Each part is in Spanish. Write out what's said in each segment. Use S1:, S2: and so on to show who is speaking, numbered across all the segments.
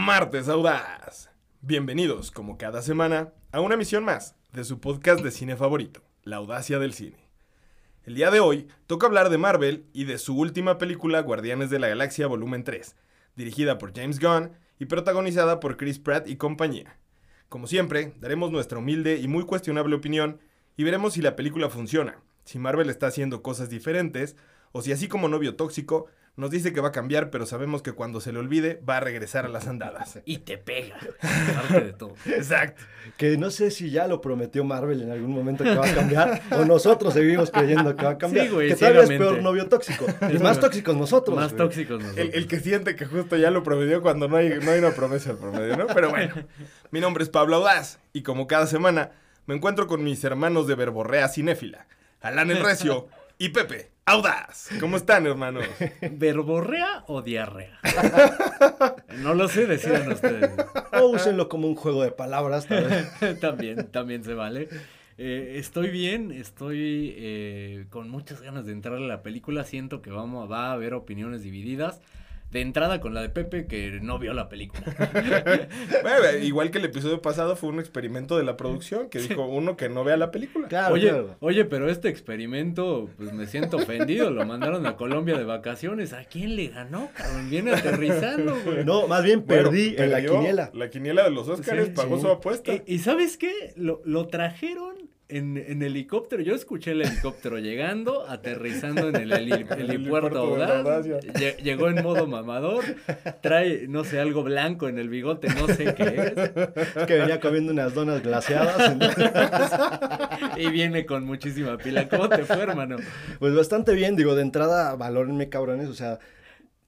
S1: Martes Audaz. Bienvenidos, como cada semana, a una misión más de su podcast de cine favorito, La Audacia del Cine. El día de hoy toca hablar de Marvel y de su última película Guardianes de la Galaxia Volumen 3, dirigida por James Gunn y protagonizada por Chris Pratt y compañía. Como siempre, daremos nuestra humilde y muy cuestionable opinión y veremos si la película funciona, si Marvel está haciendo cosas diferentes o si así como novio tóxico nos dice que va a cambiar, pero sabemos que cuando se le olvide va a regresar a las andadas.
S2: Y te pega. Parte de todo.
S1: Exacto.
S3: Que no sé si ya lo prometió Marvel en algún momento que va a cambiar o nosotros seguimos creyendo que va a cambiar.
S2: Sí, güey,
S3: que todavía es
S2: ciegamente.
S3: peor novio tóxico. Y más tóxicos nosotros.
S2: Más
S3: güey.
S2: tóxicos nosotros.
S1: El, el que siente que justo ya lo prometió cuando no hay, no hay una promesa al promedio, ¿no? Pero bueno, mi nombre es Pablo Audaz y como cada semana me encuentro con mis hermanos de verborrea cinéfila, Alan el Recio y Pepe Audaz. ¿Cómo están, hermanos?
S2: ¿Verborrea o diarrea? no lo sé, decidan ustedes.
S3: O úsenlo como un juego de palabras.
S2: también, también se vale. Eh, estoy bien, estoy eh, con muchas ganas de entrar a la película. Siento que vamos, va a haber opiniones divididas. De entrada con la de Pepe que no vio la película.
S1: Bueno, igual que el episodio pasado fue un experimento de la producción que dijo uno que no vea la película.
S3: Claro,
S2: Oye,
S3: claro.
S2: oye, pero este experimento, pues me siento ofendido. Lo mandaron a Colombia de vacaciones. ¿A quién le ganó, cabrón? Viene aterrizando, güey.
S3: No, más bien
S1: Bueno,
S3: perdí en la quiniela.
S1: La quiniela de los Oscars
S2: Sí,
S1: pagó
S3: sí.
S1: su apuesta.
S2: Eh, ¿Y sabes qué? Lo, lo trajeron en, en helicóptero. Yo escuché el helicóptero llegando, aterrizando en el heli-
S1: El
S2: helipuerto Audaz. Llegó en modo mamador. Trae, no sé, algo blanco en el bigote, no sé qué es.
S3: Que venía comiendo unas donas glaseadas. entonces,
S2: Y viene con muchísima pila. ¿Cómo te fue, hermano?
S3: pues bastante bien. Digo, de entrada, valórenme, cabrones. O sea,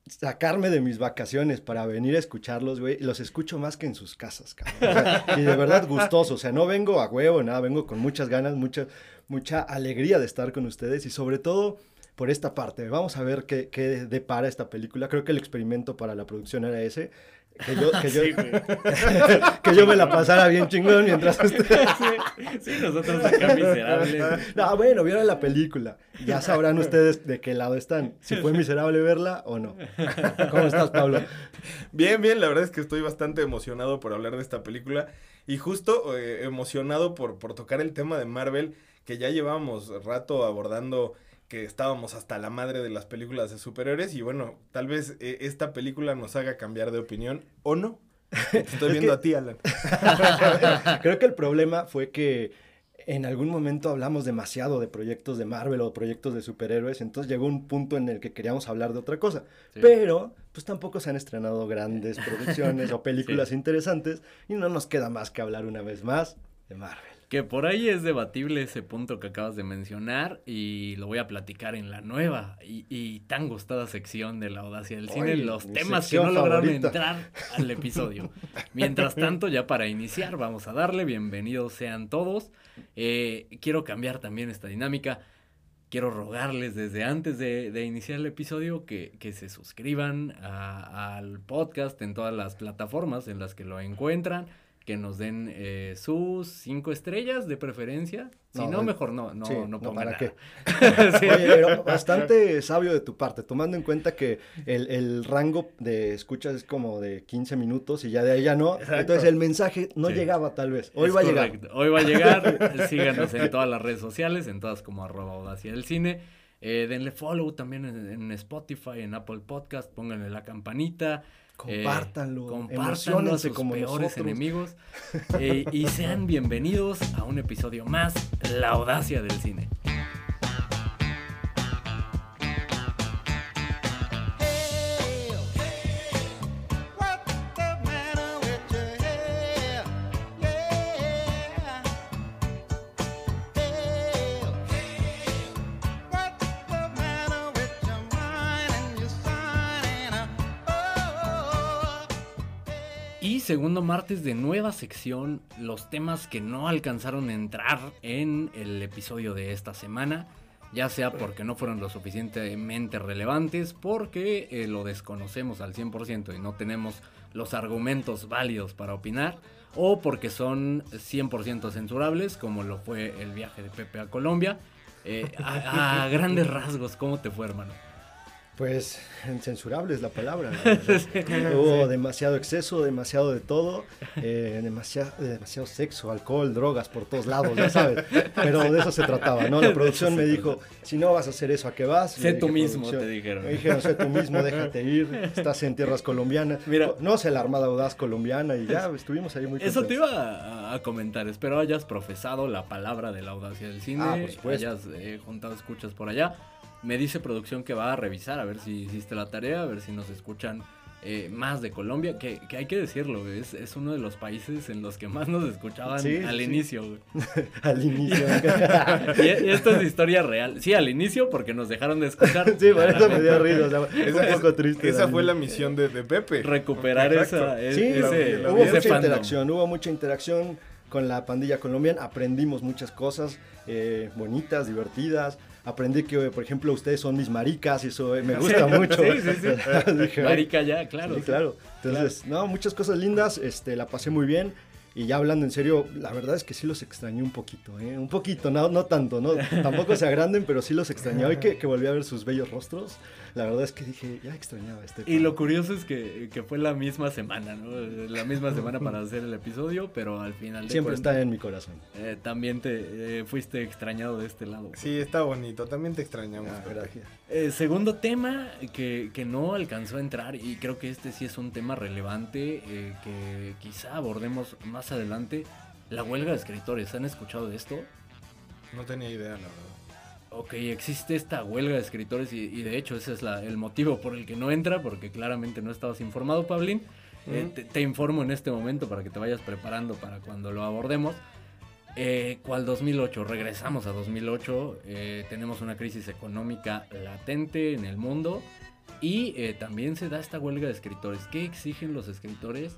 S3: sacarme de mis vacaciones para venir a escucharlos, güey. Los escucho más que en sus casas, cabrón. Y de verdad gustoso. O sea, no vengo a huevo, nada. Vengo con muchas ganas, mucha, mucha alegría de estar con ustedes. Y sobre todo por esta parte. Vamos a ver qué, qué depara esta película. Creo que el experimento para la producción era ese. Que yo, que yo,
S2: Sí,
S3: que yo me la pasara bien chingón mientras ustedes...
S2: Sí, sí, nosotros acá miserables.
S3: No, bueno, vieron la película. Ya sabrán ustedes de qué lado están. Si fue miserable verla o no. ¿Cómo estás, Pablo?
S1: Bien, bien, la verdad es que estoy bastante emocionado por hablar de esta película y justo eh, emocionado por, por tocar el tema de Marvel que ya llevábamos rato abordando que estábamos hasta la madre de las películas de superhéroes y bueno, tal vez eh, esta película nos haga cambiar de opinión o no. Te estoy
S3: Es
S1: viendo
S3: que-
S1: a ti, Alan.
S3: Creo que el problema fue que en algún momento hablamos demasiado de proyectos de Marvel o proyectos de superhéroes, entonces llegó un punto en el que queríamos hablar de otra cosa.
S2: Sí.
S3: Pero, pues tampoco se han estrenado grandes producciones o películas interesantes y no nos queda más que hablar una vez más de Marvel.
S2: Que por ahí es debatible ese punto que acabas de mencionar y lo voy a platicar en la nueva y, y tan gustada sección de la audacia del cine, los temas que no lograron
S3: favorita.
S2: entrar al episodio. Mientras tanto, ya para iniciar, vamos a darle, bienvenidos sean todos. Eh, quiero cambiar también esta dinámica. Quiero rogarles desde antes de, de iniciar el episodio que, que se suscriban a- al podcast en todas las plataformas en las que lo encuentran, que nos den eh, sus cinco estrellas de preferencia. Si no,
S3: No,
S2: mejor no, no,
S3: sí,
S2: no
S3: no, ¿para qué?
S2: Sí.
S3: Oye, pero bastante sabio de tu parte, tomando en cuenta que el, el rango de escuchas es como de 15 minutos y ya de ahí ya no.
S1: Exacto.
S3: Entonces el mensaje no
S2: Sí.
S3: llegaba tal vez. Hoy
S2: Es
S3: va a llegar.
S2: Hoy va a llegar. Síganos en todas las redes sociales, en todas como arroba audacia del cine. Eh, denle follow también en, en Spotify, en Apple Podcast, pónganle la campanita. Eh,
S3: Compártanlo,
S2: compártanlo
S3: emociónense
S2: sus
S3: como
S2: peores
S3: nosotros.
S2: enemigos. eh, y sean bienvenidos a un episodio más, La Audacia del Cine. Segundo martes de nueva sección, los temas que no alcanzaron a entrar en el episodio de esta semana, ya sea porque no fueron lo suficientemente relevantes, porque eh, lo desconocemos al 100% y no tenemos los argumentos válidos para opinar, o porque son 100% censurables, como lo fue el viaje de Pepe a Colombia. Eh, a, a grandes rasgos, ¿cómo te fue, hermano?
S3: Pues incensurable es la palabra. la verdad. Hubo demasiado exceso, demasiado de todo, eh, demasiado, demasiado sexo, alcohol, drogas por todos lados, ya sabes. Pero de eso se trataba, ¿no? La producción me dijo, si no vas a hacer eso, ¿a qué vas?
S2: Sé tú mismo, te dijeron.
S3: Me dijeron, sé tú mismo, déjate ir, estás en tierras colombianas.
S2: Mira.
S3: no sé la Armada Audaz colombiana y ya estuvimos ahí muy
S2: Eso te
S3: contentos.
S2: iba a, a comentar. Espero hayas profesado la palabra de la audacia del cine.
S3: Ah, por supuesto.
S2: Hayas eh, juntado escuchas por allá. Me dice producción que va a revisar a ver si hiciste la tarea, a ver si nos escuchan eh, más de Colombia. Que, que hay que decirlo, es, es uno de los países en los que más nos escuchaban
S3: Sí,
S2: al
S3: sí.
S2: inicio.
S3: Al inicio.
S2: Y, y esto es historia real. Sí, al inicio porque nos dejaron de escuchar.
S3: sí, por eso me dio risa. O sea, fue un poco triste.
S1: esa fue la misión de, de Pepe.
S2: Recuperar
S1: Exacto.
S2: esa,
S3: Sí,
S2: ese,
S1: la- la-
S3: hubo
S2: ese
S3: mucha
S2: fandom.
S3: interacción, hubo mucha interacción con la pandilla colombiana, aprendimos muchas cosas eh, bonitas, divertidas. Aprendí que, por ejemplo, ustedes son mis maricas y eso eh, me gusta mucho.
S2: Sí, sí, sí.
S3: Dije, "Ay,
S2: Marica ya, claro.
S3: sí, claro. Entonces, no, muchas cosas lindas, este, la pasé muy bien. Y ya hablando en serio, la verdad es que sí los extrañé un poquito, ¿eh? Un poquito, no, no tanto, ¿no? Tampoco se agranden, pero sí los extrañé. Hoy que, que volví a ver sus bellos rostros, la verdad es que dije, ya extrañaba este.
S2: Y lo curioso es que, que fue la misma semana, ¿no? La misma semana para hacer el episodio, pero al final de
S3: Siempre está en mi corazón.
S2: eh, también te eh, fuiste extrañado de este lado.
S1: Sí, está bonito. También te extrañamos.
S3: Ah, gracias.
S2: Eh, segundo tema que, que no alcanzó a entrar y creo que este sí es un tema relevante eh, que quizá abordemos más adelante. La huelga de escritores, ¿han escuchado de esto?
S1: No tenía idea, la verdad.
S2: Ok, existe esta huelga de escritores y, y de hecho ese es la- el motivo por el que no entra, porque claramente no estabas informado, Pablín. Eh, te informo en este momento para que te vayas preparando para cuando lo abordemos. Eh, ¿Cuál 2008? Regresamos a 2008. eh, tenemos una crisis económica latente en el mundo y eh, también se da esta huelga de escritores. ¿Qué exigen los escritores?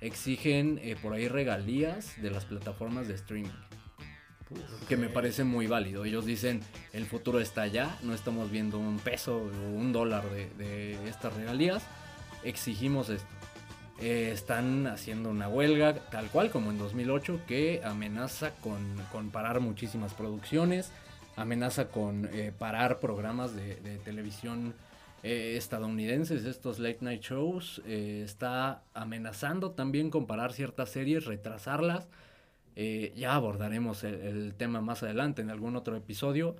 S2: Exigen eh, por ahí regalías de las plataformas de streaming que me parece muy válido. Ellos dicen, el futuro está allá, no estamos viendo un peso o un dólar de, de estas regalías, exigimos esto. Eh, están haciendo una huelga, tal cual como en 2008, que amenaza con, con parar muchísimas producciones, amenaza con eh, parar programas de, de televisión eh, estadounidenses, estos late night shows, está amenazando también con parar ciertas series, retrasarlas. Ya abordaremos el, el tema más adelante en algún otro episodio,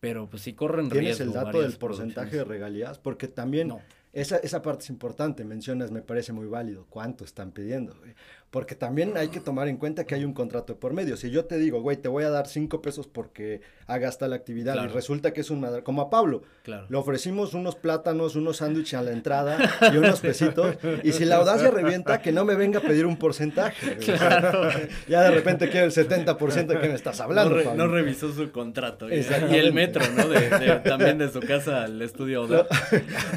S2: pero pues si corren
S3: ¿Tienes
S2: riesgo
S3: el dato del porcentaje de regalías? Porque también
S2: No.
S3: Esa, esa parte es importante, mencionas, me parece muy válido. ¿Cuánto están pidiendo? Porque también hay que tomar en cuenta que hay un contrato por medio. Si yo te digo, güey, te voy a dar cinco pesos porque hagas tal actividad
S2: Claro.
S3: y resulta que es un madre, como a Pablo,
S2: Claro.
S3: le ofrecimos unos plátanos, unos sándwiches a la entrada y unos pesitos. Y si la audacia revienta, que no me venga a pedir un porcentaje. Ya de repente quiero el 70% de que me estás hablando.
S2: no, re-
S3: Pablo.
S2: no revisó su contrato. Y, el metro, ¿no? De, de- también de su casa al estudio. Oda.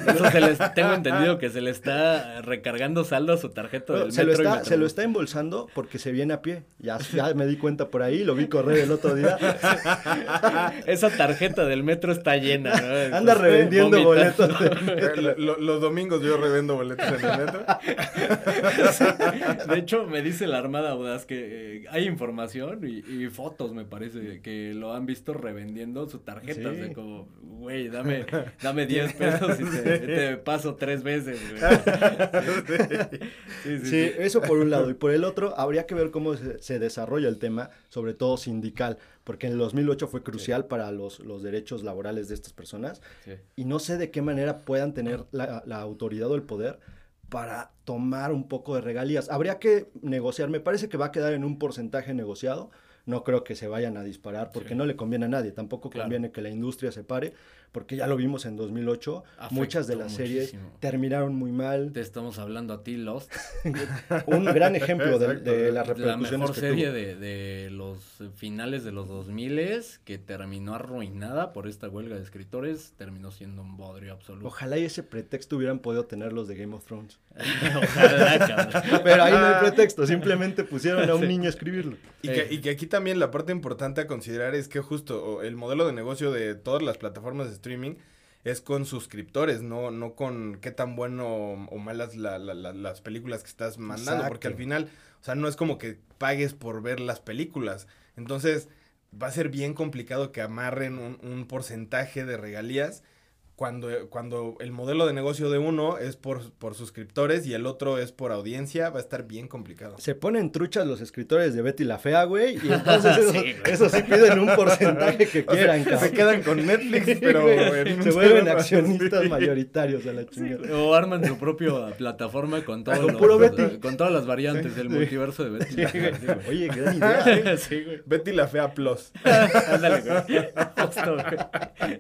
S2: Eso se les, tengo entendido que se le está recargando saldo a su tarjeta del
S3: se,
S2: metro
S3: está, se lo está embolsando porque se viene a pie. Ya, ya me di cuenta por ahí, lo vi correr el otro día.
S2: Esa tarjeta del metro está llena. ¿no?
S3: Anda
S2: Pues,
S3: revendiendo boletos. de metro.
S1: lo- lo- los domingos yo revendo boletos en el metro.
S2: De hecho, me dice la Armada Audaz que eh, hay información y, y fotos, me parece, que lo han visto revendiendo su tarjeta.
S3: Sí.
S2: O sea, como, güey, dame, dame 10 pesos y te, te paso tres veces, güey. Sí, sí,
S3: Sí,
S2: sí.
S3: eso por un lado. Y por el otro, habría que ver cómo se, se desarrolla el tema, sobre todo sindical, porque en el 2008 fue crucial para los, los derechos laborales de estas personas.
S2: Sí.
S3: Y no sé de qué manera puedan tener la, la autoridad o el poder para tomar un poco de regalías. Habría que negociar, me parece que va a quedar en un porcentaje negociado. No creo que se vayan a disparar porque
S2: Sí.
S3: no le conviene a nadie. Tampoco
S2: Claro.
S3: conviene que la industria se pare, porque ya lo vimos en 2008.
S2: Afectó
S3: Muchas de las series terminaron muy mal.
S2: Te estamos hablando a ti, Lost.
S3: Un gran ejemplo de, de las
S2: La
S3: repercusiones
S2: mejor
S3: que
S2: serie
S3: tuvo.
S2: de, de los finales de los 2000 que terminó arruinada por esta huelga de escritores, terminó siendo un bodrio absoluto.
S3: Ojalá y ese pretexto hubieran podido tener los de Game of Thrones.
S2: Ojalá, cabrón.
S3: Pero ahí no hay pretexto, simplemente pusieron a un niño a escribirlo.
S1: Y que, y que aquí también la parte importante a considerar es que justo el modelo de negocio de todas las plataformas de streaming es con suscriptores, no, no con qué tan bueno o malas la- la- la- las películas que estás mandando, porque al final, o sea, no es como que pagues por ver las películas. Entonces, va a ser bien complicado que amarren un, un porcentaje de regalías cuando, cuando el modelo de negocio de uno es por, por suscriptores y el otro es por audiencia, va a estar bien complicado.
S3: Se ponen truchas los escritores de Betty la Fea, güey, y entonces eso,
S2: Sí,
S3: eso sí piden un porcentaje que
S1: O sea,
S3: quieran,
S1: se quedan con Netflix, pero
S3: güey, se vuelven accionistas mayoritarios a la chingada.
S2: O arman su propia plataforma con todos
S3: Con
S2: los-
S3: puro Betty.
S2: con todas las variantes del multiverso de Betty. Sí, güey.
S3: Oye, gran idea.
S2: Sí, güey.
S1: Betty la Fea Plus.
S2: Ándale, güey. Justo, güey.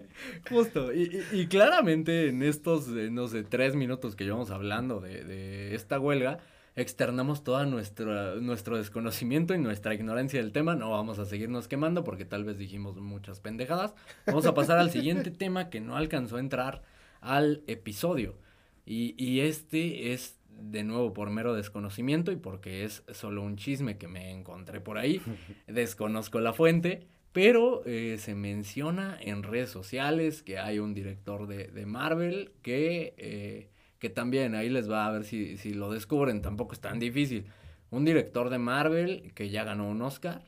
S2: Justo. Y, y- y claramente en estos, eh, no sé, tres minutos que llevamos hablando de, de esta huelga, externamos toda nuestra, nuestro desconocimiento y nuestra ignorancia del tema. No vamos a seguirnos quemando porque tal vez dijimos muchas pendejadas. Vamos a pasar al siguiente tema que no alcanzó a entrar al episodio. Y, y este es de nuevo por mero desconocimiento y porque es solo un chisme que me encontré por ahí. Desconozco la fuente, pero eh, se menciona en redes sociales que hay un director de, de Marvel que, eh, que también ahí les va a ver si, si lo descubren, tampoco es tan difícil. Un director de Marvel que ya ganó un Oscar,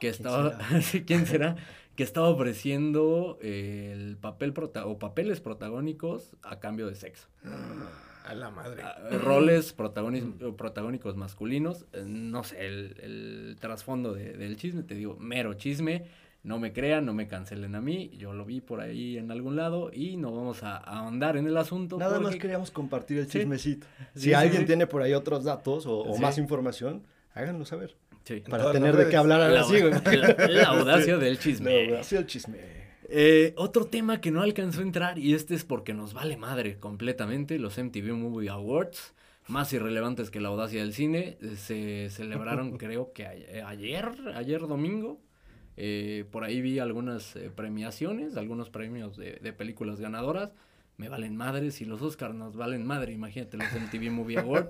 S2: que
S3: ¿quién
S2: estaba, ¿quién será? Que estaba ofreciendo eh, el papel prota- o papeles protagónicos a cambio de sexo.
S1: A la madre.
S2: Ah, roles protagonis- protagónicos masculinos. eh, No sé, el, el trasfondo de- del chisme, te digo, mero chisme. No me crean, no me cancelen a mí. Yo lo vi por ahí en algún lado y no vamos a, a ahondar en el asunto.
S3: Nada más queríamos compartir el chismecito.
S2: Sí,
S3: Si
S2: sí,
S3: alguien
S2: sí.
S3: tiene por ahí otros datos o, o
S2: Sí.
S3: más información, háganlo saber.
S2: Sí.
S3: Para tener de qué hablar ahora
S2: La,
S3: sí, güey.
S2: la- la audacia del chisme.
S3: No, así el chisme.
S2: Eh, otro tema que no alcanzó a entrar, y este es porque nos vale madre completamente, los MTV Movie Awards, más irrelevantes que la audacia del cine, eh, se celebraron creo que a- eh, ayer, ayer domingo. Eh, por ahí vi algunas eh, premiaciones, algunos premios de, de películas ganadoras. Me valen madre, si los Oscars nos valen madre, imagínate los MTV Movie Awards.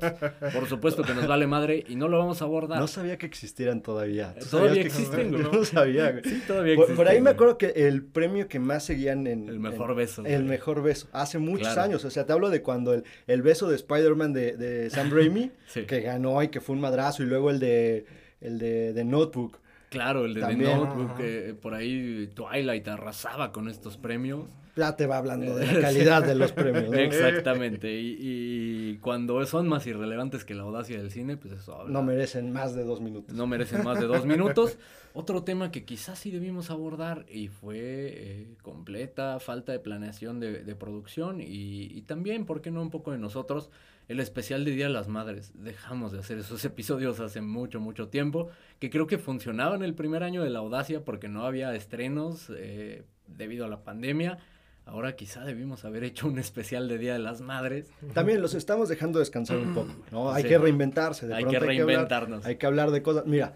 S2: Por supuesto que nos vale madre y no lo vamos a abordar.
S3: No sabía que existieran todavía. ¿Tú
S2: Todavía existen, güey.
S3: No sabía, güey.
S2: Sí, todavía
S3: Por, por
S2: existe,
S3: ahí me acuerdo que el premio que más seguían en...
S2: El mejor
S3: en-
S2: beso,
S3: El
S2: güey.
S3: mejor beso. Hace muchos
S2: Claro.
S3: años. O sea, te hablo de cuando el, el beso de Spider-Man de, de Sam Raimi,
S2: Sí.
S3: que ganó y que fue un madrazo, y luego el de, el de, de Notebook.
S2: Claro, el de The
S3: También.
S2: Notebook,
S1: Ajá.
S2: que por ahí Twilight arrasaba con estos premios.
S3: Ya te va hablando de la calidad de los premios. ¿no?
S2: Exactamente, y, y cuando son más irrelevantes que la audacia del cine, pues eso habla.
S3: No merecen más de dos minutos.
S2: no merecen más de dos minutos. Otro tema que quizás sí debimos abordar y fue eh, completa falta de planeación de, de producción y, y también, ¿por qué no un poco de nosotros? El especial de Día de las Madres. Dejamos de hacer esos episodios hace mucho, mucho tiempo, que creo que funcionaban el primer año de la audacia porque no había estrenos eh, debido a la pandemia. Ahora quizá debimos haber hecho un especial de Día de las Madres.
S3: También los estamos dejando descansar un poco, ¿no? Hay
S2: Sí.
S3: que reinventarse. De
S2: Hay
S3: pronto
S2: que
S3: hablar-
S2: reinventarnos.
S3: Hay que hablar de cosas. Mira,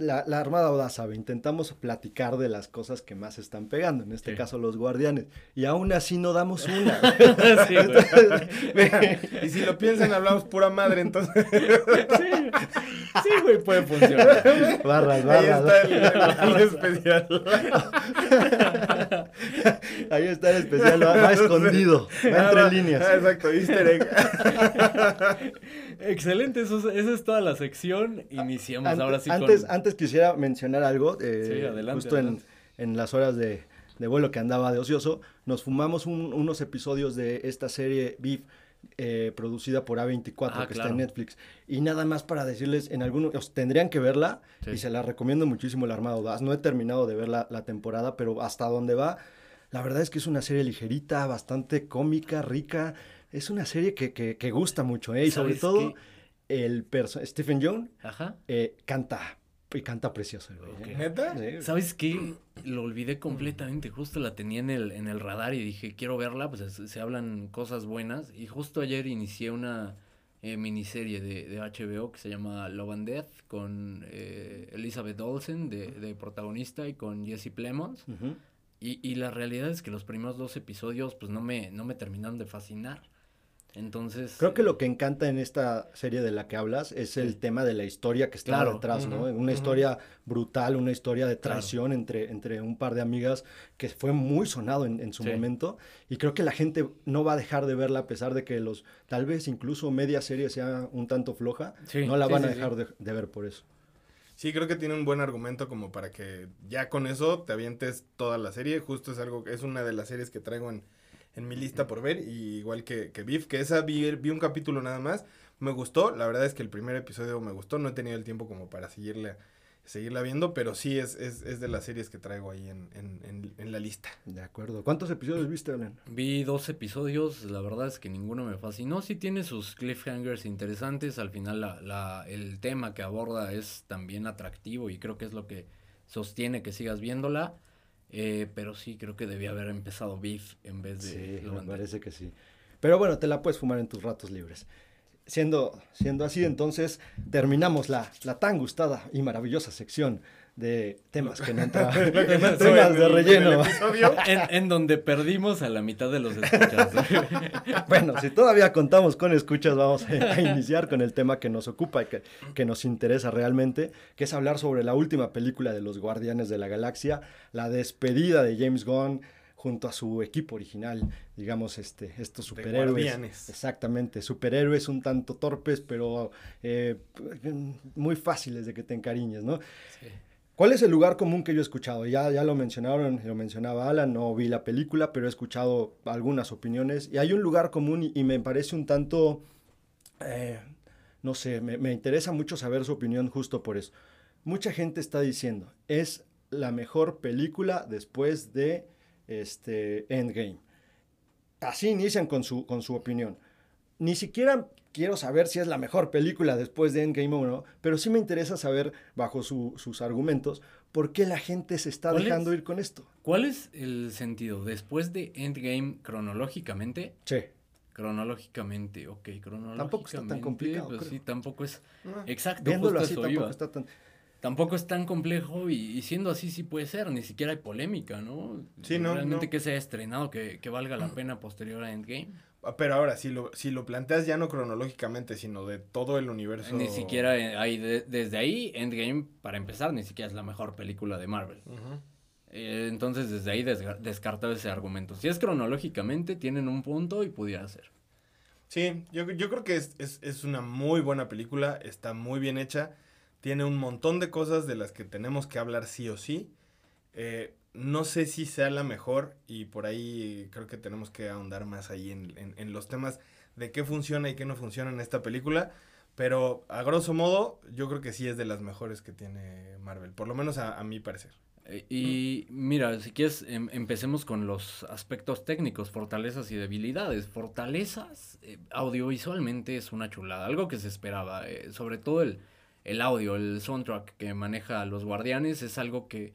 S3: la, la Armada Audaz sabe, intentamos platicar de las cosas que más están pegando, en este
S2: Sí.
S3: caso los guardianes, y aún así no damos una.
S2: Sí.
S1: Y si lo piensan, hablamos pura madre, entonces.
S2: Sí, sí, güey, puede funcionar.
S3: barras,
S1: Ahí
S3: barras.
S1: está el, el especial.
S3: Ahí está el especial, va, va escondido, va entre
S1: Ah,
S3: líneas.
S1: ah, exacto, easter egg.
S2: Excelente, eso es- esa es toda la sección. Iniciamos
S3: Ante-
S2: ahora sí
S3: antes,
S2: con...
S3: antes quisiera mencionar algo, eh,
S2: Sí, adelante,
S3: justo en, en las horas de, de vuelo que andaba de ocioso, nos fumamos un- unos episodios de esta serie Beef eh, producida por A24
S2: Ah,
S3: que
S2: claro.
S3: está en Netflix. Y nada más para decirles, en algunos, os tendrían que verla
S2: Sí.
S3: y se la recomiendo muchísimo la Armada Audaz. No he terminado de ver la, la temporada, pero hasta donde va, la verdad es que es una serie ligerita, bastante cómica, rica. Es una serie que, que- que gusta mucho, ¿eh? Y sobre
S2: ¿Sabes
S3: todo, el Stephen Young
S2: Ajá.
S3: eh, canta, y canta precioso. güey, ¿eh?
S1: ¿Neta?
S3: Sí.
S2: ¿Sabes qué? Lo olvidé completamente. Justo la tenía en el, en el radar y dije, quiero verla, pues se, se hablan cosas buenas. Y justo ayer inicié una eh, miniserie de, de HBO que se llama Love and Death con eh, Elizabeth Olsen de, de protagonista y con Jesse Plemons. Y, y la realidad es que los primeros dos episodios pues no me, no me terminaron de fascinar. Entonces...
S3: Creo que lo que encanta en esta serie de la que hablas es el tema de la historia que está
S2: Claro.
S3: detrás, Una historia brutal, una historia de
S2: Claro.
S3: traición entre, entre un par de amigas que fue muy sonado en, en su
S2: Sí.
S3: momento. Y creo que la gente no va a dejar de verla a pesar de que los, tal vez incluso media serie sea un tanto floja.
S2: Sí,
S3: no la
S2: sí,
S3: van a dejar de, de ver por eso.
S1: Sí, creo que tiene un buen argumento como para que ya con eso te avientes toda la serie. Justo es algo, es una de las series que traigo en, en mi lista por ver, y igual que, que Beef, que esa vi, vi un capítulo nada más, me gustó, la verdad es que el primer episodio me gustó, no he tenido el tiempo como para seguirle, seguirla viendo, pero sí es, es, es de las series que traigo ahí en, en, en, en la lista.
S3: De acuerdo. ¿Cuántos episodios viste, Alan?
S2: Vi dos episodios, la verdad es que ninguno me fascinó. Sí tiene sus cliffhangers interesantes, al final la, la- el tema que aborda es también atractivo y creo que es lo que sostiene que sigas viéndola. Eh, pero sí, creo que debía haber empezado Beef en vez de
S3: Sí, me parece que sí. Pero bueno, te la puedes fumar en tus ratos libres. Siendo, siendo así, entonces terminamos la, la tan gustada y maravillosa sección de temas que no entran. temas de relleno.
S2: En, en donde perdimos a la mitad de los escuchas.
S3: Bueno, si todavía contamos con escuchas, vamos a, a iniciar con el tema que nos ocupa y que, que nos interesa realmente, que es hablar sobre la última película de los Guardianes de la Galaxia, la despedida de James Gunn junto a su equipo original, digamos, este, estos superhéroes.
S1: Guardianes.
S3: Exactamente, superhéroes un tanto torpes, pero eh, muy fáciles de que te encariñes, ¿no?
S2: Sí.
S3: ¿Cuál es el lugar común que yo he escuchado? Ya, ya lo mencionaron, lo mencionaba Alan, no vi la película, pero he escuchado algunas opiniones. Y hay un lugar común y, me parece un tanto, eh, no sé, me, me interesa mucho saber su opinión justo por eso. Mucha gente está diciendo, es la mejor película después de este, Endgame. Así inician con su, con su opinión. Ni siquiera quiero saber si es la mejor película después de Endgame o no, pero sí me interesa saber, bajo su- sus argumentos, por qué la gente se está
S2: ¿Cuál
S3: dejando
S2: es?
S3: ir con esto.
S2: ¿Cuál es el sentido? Después de Endgame cronológicamente,
S3: Sí.
S2: cronológicamente, ok, cronológicamente.
S3: Tampoco está tan complicado,
S2: pues
S3: creo.
S2: sí, tampoco es.
S1: Ah.
S2: Exacto,
S3: Viéndolo
S2: justo
S3: así tampoco
S2: iba.
S3: está tan...
S2: Tampoco es tan complejo y, y siendo así sí puede ser, ni siquiera hay polémica, ¿no?
S1: Sí, no,
S2: Realmente
S1: no.
S2: que se haya estrenado, que, que valga la pena posterior a Endgame.
S1: Pero ahora, si lo, si lo planteas ya no cronológicamente, sino de todo el universo.
S2: Ni siquiera eh, hay, de- desde ahí, Endgame, para empezar, ni siquiera es la mejor película de Marvel. Eh, entonces, desde ahí desga- descartado ese argumento. Si es cronológicamente, tienen un punto y pudiera ser.
S1: Sí, yo, yo creo que es, es, es una muy buena película, está muy bien hecha, tiene un montón de cosas de las que tenemos que hablar sí o sí. Eh, no sé si sea la mejor y por ahí creo que tenemos que ahondar más ahí en, en- en los temas de qué funciona y qué no funciona en esta película. Pero a grosso modo, yo creo que sí es de las mejores que tiene Marvel, por lo menos a, a mi parecer.
S2: Eh, y mira, si quieres, em- empecemos con los aspectos técnicos, fortalezas y debilidades. Fortalezas, eh, audiovisualmente es una chulada, algo que se esperaba, eh, sobre todo el, el audio, el soundtrack que maneja Los Guardianes es algo que,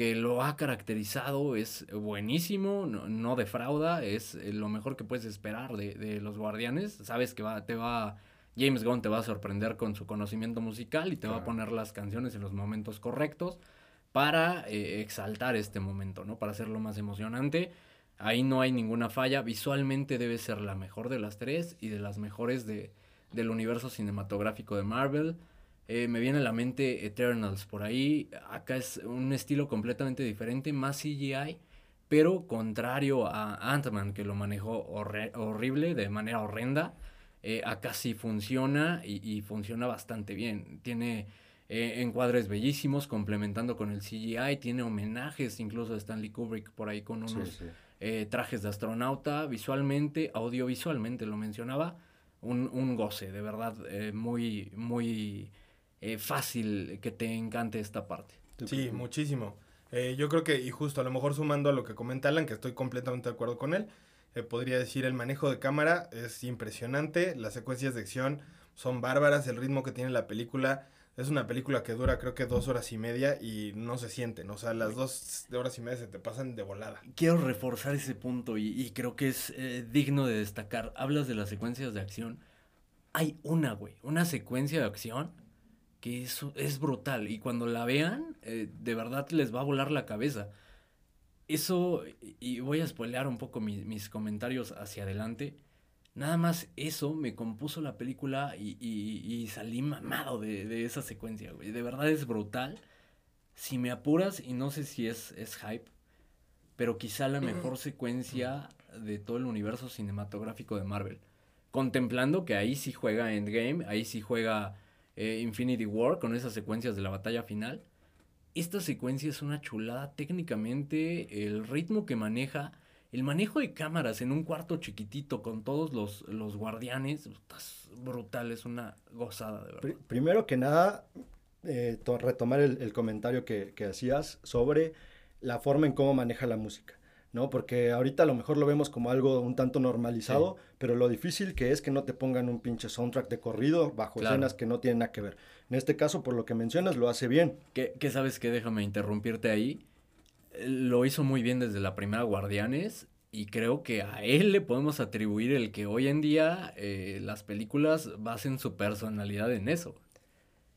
S2: que lo ha caracterizado, es buenísimo, no, no defrauda, es eh, lo mejor que puedes esperar de, de Los Guardianes. Sabes que va, te va, James Gunn te va a sorprender con su conocimiento musical y te va a
S1: Claro.
S2: poner las canciones en los momentos correctos para eh, exaltar este momento, ¿no? Para hacerlo más emocionante. Ahí no hay ninguna falla. Visualmente debe ser la mejor de las tres y de las mejores de, del universo cinematográfico de Marvel. Eh, me viene a la mente Eternals por ahí. Acá es un estilo completamente diferente, más CGI, pero contrario a Ant-Man, que lo manejó horre- horrible, de manera horrenda. Eh, acá sí funciona y, y funciona bastante bien. Tiene eh, encuadres bellísimos, complementando con el CGI. Tiene homenajes incluso de Stanley Kubrick por ahí con unos
S3: Sí, sí.
S2: trajes de astronauta, visualmente, audiovisualmente lo mencionaba, un, un goce, de verdad, muy, muy eh, fácil que te encante esta parte.
S1: Sí, muchísimo. Eh, yo creo que, y justo a lo mejor sumando a lo que comenta Alan, que estoy completamente de acuerdo con él, eh, podría decir el manejo de cámara es impresionante, las secuencias de acción son bárbaras, el ritmo que tiene la película, es una película que dura creo que dos horas y media y no se sienten, o sea, las dos horas y media se te pasan de volada.
S2: Quiero reforzar ese punto y, y creo que es eh, digno de destacar. Hablas de las secuencias de acción. Hay una, güey, una secuencia de acción que es, es brutal y cuando la vean, eh, de verdad les va a volar la cabeza. Eso, y- voy a spoilear un poco mi- mis comentarios hacia adelante. Nada más eso me compuso la película y, y- y salí mamado de, de esa secuencia, güey. De verdad es brutal. Si me apuras, y no sé si es, es hype, pero quizá la mejor secuencia de todo el universo cinematográfico de Marvel. Contemplando que ahí sí juega Endgame, ahí sí juega eh, Infinity War con esas secuencias de la batalla final. Esta secuencia es una chulada técnicamente, el ritmo que maneja El manejo de cámaras en un cuarto chiquitito con todos los, los guardianes, es brutal, es una gozada, de verdad.
S3: primero que nada, eh, to- retomar el, comentario que hacías sobre la forma en cómo maneja la música, ¿no? Porque ahorita a lo mejor lo vemos como algo un tanto normalizado, pero lo difícil que es que no te pongan un pinche soundtrack de corrido bajo
S2: Claro.
S3: escenas que no tienen nada que ver. En este caso, por lo que mencionas, lo hace bien.
S2: ¿Qué, qué sabes que Déjame interrumpirte ahí. Lo hizo muy bien desde la primera Guardianes y creo que a él le podemos atribuir el que hoy en día eh, las películas basen su personalidad en eso.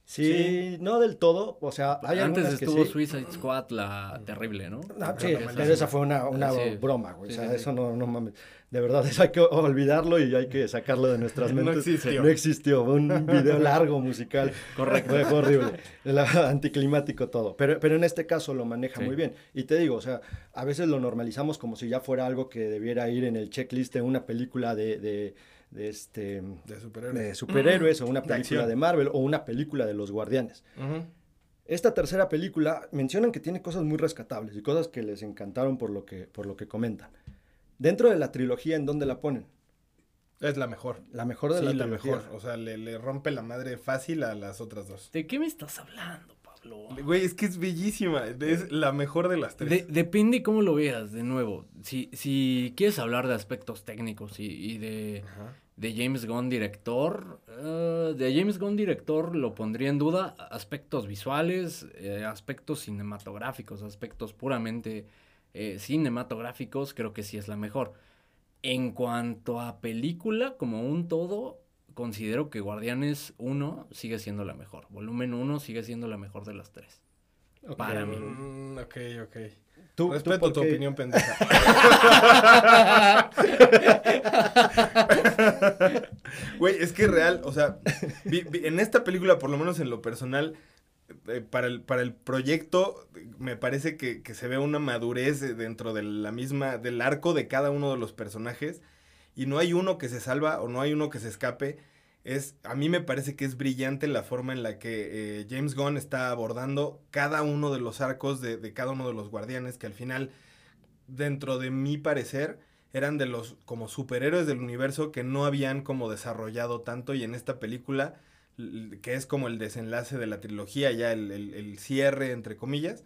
S3: Sí, no del todo, o sea, hay
S2: Antes
S3: que
S2: estuvo
S3: sí.
S2: Suicide Squad, la terrible, ¿no?
S3: Ah, sí, pero
S2: esa-
S3: fue una, una
S2: Sí.
S3: broma, güey. O sea, eso no, no mames. De verdad, eso hay que olvidarlo y hay que sacarlo de nuestras
S1: No
S3: mentes.
S1: existió.
S3: No existió. Un video largo musical.
S2: Correcto.
S3: Fue, horrible. La- anticlimático todo. Pero, pero en este caso lo maneja muy bien. Y te digo, o sea, a veces lo normalizamos como si ya fuera algo que debiera ir en el checklist de una película de, de, de este,
S1: De superhéroes.
S3: de superhéroes o una película de Marvel o una película de los Guardianes. Esta tercera película mencionan que tiene cosas muy rescatables y cosas que les encantaron por lo que, por lo que comentan. Dentro de la trilogía, ¿en dónde la ponen?
S1: Es la mejor.
S3: La mejor de
S1: Sí,
S3: la
S1: la
S3: trilogía.
S1: mejor. O sea, le, le rompe la madre fácil a las otras dos.
S2: ¿De qué me estás hablando, Pablo?
S1: Güey, es que es bellísima. Es la mejor de las tres.
S2: De- depende cómo lo veas, de nuevo. Si, si quieres hablar de aspectos técnicos y, y de,
S1: Ajá.
S2: De James Gunn director, eh, de James Gunn director lo pondría en duda aspectos visuales, eh, aspectos cinematográficos, aspectos puramente eh, cinematográficos, creo que sí es la mejor. En cuanto a película como un todo, considero que Guardianes 1 sigue siendo la mejor. Volumen 1 sigue siendo la mejor de las tres. Para mí.
S1: Mm, ok, ok.
S3: Tú-
S1: Respeto tu opinión, pendeja. Güey, es que real, o sea, vi- vi- en esta película, por lo menos en lo personal, eh, para, el, para el proyecto, me parece que, que se ve una madurez dentro de la misma, del arco de cada uno de los personajes, y no hay uno que se salva o no hay uno que se escape. Es, a mí me parece que es brillante la forma en la que eh, James Gunn está abordando cada uno de los arcos de, cada uno de los guardianes, que al final, dentro de mi parecer, eran de los como superhéroes del universo que no habían como desarrollado tanto y en esta película, que es como el desenlace de la trilogía, ya el, el- el cierre, entre comillas,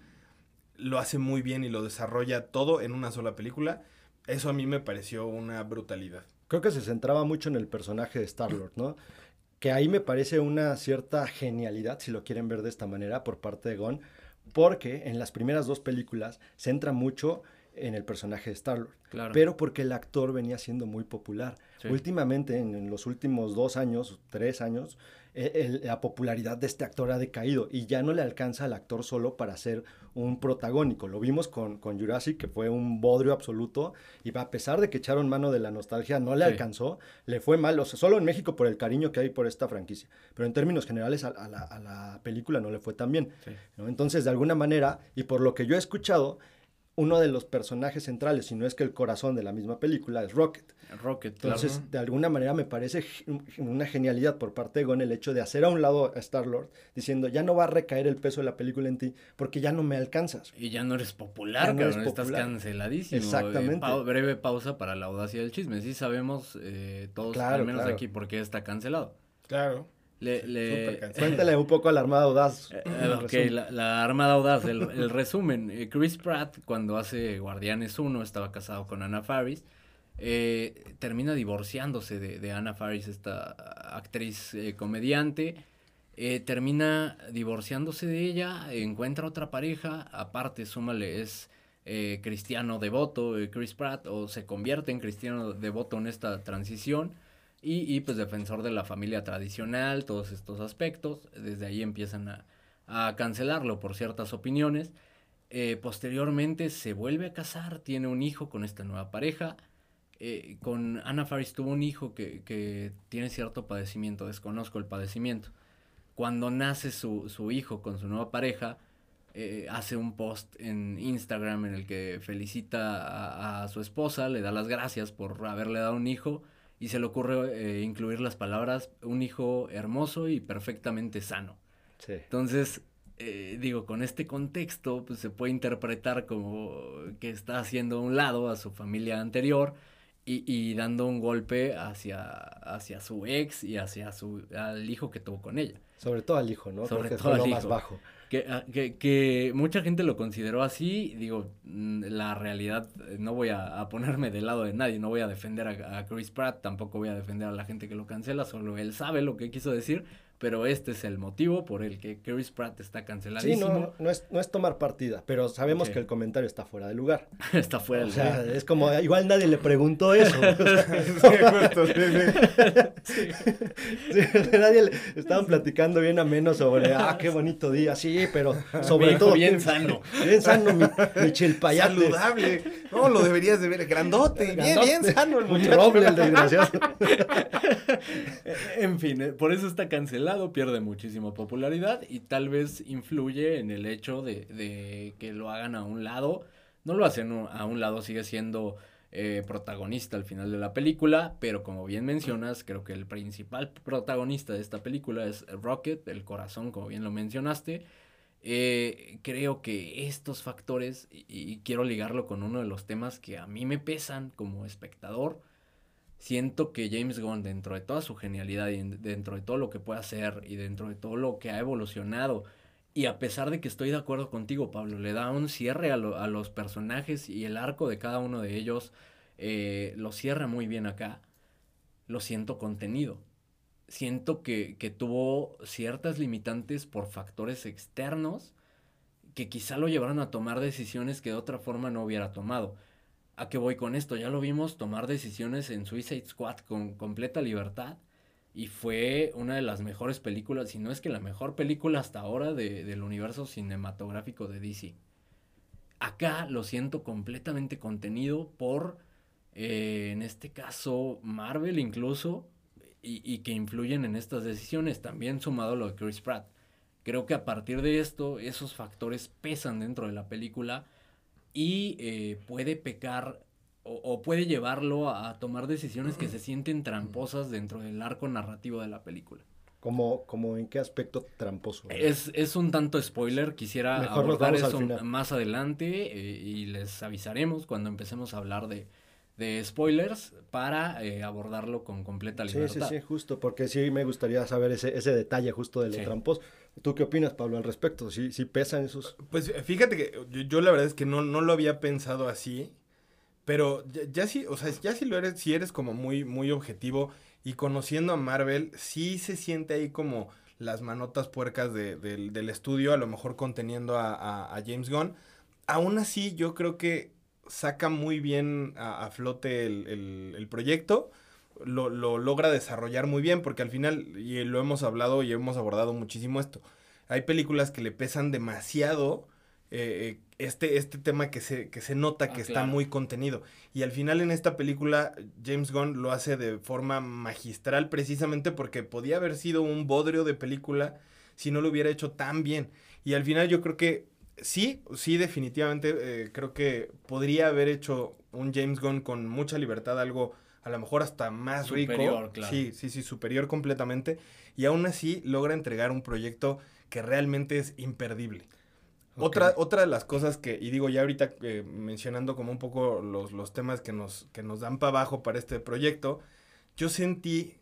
S1: lo hace muy bien y lo desarrolla todo en una sola película. Eso a mí me pareció una brutalidad.
S3: Creo que se centraba mucho en el personaje de Star-Lord, ¿no? Que ahí me parece una cierta genialidad, si lo quieren ver de esta manera, por parte de Gon, porque en las primeras dos películas se centra mucho en el personaje de Star-Lord.
S2: Claro.
S3: pero porque el actor venía siendo muy popular.
S2: Sí.
S3: Últimamente, en, en los últimos dos años, tres años, el- la popularidad de este actor ha decaído y ya no le alcanza al actor solo para ser un protagónico. Lo vimos con, con Jurassic, que fue un bodrio absoluto, y a pesar de que echaron mano de la nostalgia, no le
S2: Sí.
S3: alcanzó, le fue mal, o sea, solo en México por el cariño que hay por esta franquicia, pero en términos generales a, a la, a la película no le fue tan bien.
S2: Sí.
S3: ¿no? Entonces, de alguna manera, y por lo que yo he escuchado, uno de los personajes centrales, si no es que el corazón de la misma película, es Rocket.
S2: Rocket, claro.
S3: Entonces, de alguna manera me parece una genialidad por parte de Gon el hecho de hacer a un lado a Star-Lord, diciendo, ya no va a recaer el peso de la película en ti, porque ya no me alcanzas.
S2: Y ya no eres popular,
S3: Ya no eres
S2: estás canceladísimo.
S3: Exactamente.
S2: Eh, breve pausa para la audacia del chisme. Sí sabemos eh, todos,
S3: Claro,
S2: al menos
S3: claro.
S2: aquí, por qué está cancelado.
S1: Claro.
S2: Le, le-.
S3: Cuéntale un poco a la Armada Audaz.
S2: Eh,
S3: resumen.
S2: la, la Armada Audaz, el, el resumen. Eh, Chris Pratt, cuando hace Guardianes 1, estaba casado con Anna Faris. eh, termina divorciándose de, de Anna Faris, esta actriz eh, comediante. eh, termina divorciándose de ella, encuentra otra pareja, aparte, súmale, es eh, cristiano devoto, eh, Chris Pratt, o se convierte en cristiano devoto en esta transición. Y, y, pues defensor de la familia tradicional, todos estos aspectos. Desde ahí empiezan a, a cancelarlo por ciertas opiniones. Eh, posteriormente se vuelve a casar, tiene un hijo con esta nueva pareja. Eh, con Anna Faris tuvo un hijo que, que tiene cierto padecimiento, desconozco el padecimiento. Cuando nace su, su hijo con su nueva pareja, eh, hace un post en Instagram en el que felicita a, a su esposa, le da las gracias por haberle dado un hijo y se le ocurre eh, incluir las palabras un hijo hermoso y perfectamente sano.
S3: Sí.
S2: Entonces, eh, digo, con este contexto, pues se puede interpretar como que está haciendo a un lado a su familia anterior y, y dando un golpe hacia, hacia su ex y hacia su, al hijo que tuvo con ella.
S3: Sobre todo al hijo, ¿no?
S2: Sobre
S3: Porque
S2: todo
S3: lo
S2: al
S3: más
S2: hijo.
S3: bajo.
S2: Que, ah, que, que mucha gente lo consideró así, digo, mm, la realidad, eh, no voy a, ponerme del lado de nadie, no voy a defender a Chris Pratt, tampoco voy a defender a la gente que lo cancela, solo él sabe lo que quiso decir, pero este es el motivo por el que Chris Pratt está
S3: Sí,
S2: canceladísimo,
S3: no, no, es, no es tomar partida, pero sabemos que el comentario está fuera de lugar.
S2: está fuera
S3: O
S2: del
S3: sea, es como, igual nadie le preguntó eso.
S1: Sí, sí, sí.
S3: Sí, nadie le, estaban platicando bien ameno sobre, ah, qué bonito día, sí, pero sobre todo.
S2: bien sano.
S3: Bien sano, mi, mi chilpayate.
S1: Saludable. No, lo deberías de ver. Grandote. Bien, bien sano el muchacho.
S3: roble el desgraciado.
S2: En fin, eh, por eso está cancelado, pierde muchísima popularidad y tal vez influye en el hecho de, que lo hagan a un lado. No lo hacen a un lado, sigue siendo eh, protagonista al final de la película, pero como bien mencionas, creo que el principal protagonista de esta película es Rocket, el corazón, como bien lo mencionaste. Eh, creo que estos factores, y quiero ligarlo con uno de los temas que a mí me pesan como espectador, siento que James Gunn, dentro de toda su genialidad y en- dentro de todo lo que puede hacer y dentro de todo lo que ha evolucionado, y a pesar de que estoy de acuerdo contigo, Pablo, le da un cierre a, lo- a los personajes y el arco de cada uno de ellos eh, lo cierra muy bien acá, lo siento contenido. Siento que, que tuvo ciertas limitantes por factores externos que quizá lo llevaron a tomar decisiones que de otra forma no hubiera tomado. ¿A qué voy con esto? Ya lo vimos tomar decisiones en Suicide Squad con completa libertad y fue una de las mejores películas, si no es que la mejor película hasta ahora de- del universo cinematográfico de DC. Acá lo siento completamente contenido por, eh, en este caso, Marvel incluso, y, y que influyen en estas decisiones, también sumado a lo de Chris Pratt. Creo que a partir de esto, esos factores pesan dentro de la película y eh, puede pecar o, o puede llevarlo a, a tomar decisiones que se sienten tramposas dentro del arco narrativo de la película.
S3: Como, como en qué aspecto tramposo.
S2: Es, es un tanto spoiler, quisiera
S3: Mejor
S2: abordar eso más adelante eh, y les avisaremos cuando empecemos a hablar de, de spoilers para eh, abordarlo con completa
S3: Sí,
S2: libertad.
S3: sí, sí, justo, porque sí me gustaría saber ese, ese detalle justo de los
S2: Sí.
S3: ¿Tú qué opinas, Pablo, al respecto? ¿Sí, sí pesan esos?
S1: Pues fíjate que yo, yo la verdad es que no, no lo había pensado así. Pero ya, ya sí, o sea, ya si lo eres, si eres como muy, muy objetivo y conociendo a Marvel, sí se siente ahí como las manotas puercas de- del, del estudio, a lo mejor conteniendo a, a- James Gunn. Aún así, yo creo que saca muy bien a, a flote el- el proyecto, lo, lo logra desarrollar muy bien, porque al final, y lo hemos hablado y hemos abordado muchísimo esto, hay películas que le pesan demasiado eh, este, este tema que se, que se nota
S2: Ah,
S1: que está
S2: claro.
S1: muy contenido. Y al final en esta película James Gunn lo hace de forma magistral precisamente porque podía haber sido un bodrio de película si no lo hubiera hecho tan bien. Y al final yo creo que sí, sí definitivamente eh, creo que podría haber hecho un James Gunn con mucha libertad, algo a lo mejor hasta más
S2: Superior,
S1: rico.
S2: claro.
S1: Sí, sí, sí, superior completamente. Y aún así logra entregar un proyecto que realmente es imperdible. Otra, otra de las cosas que, y digo ya ahorita eh, mencionando como un poco los, los temas que nos, que nos dan para abajo para este proyecto, yo sentí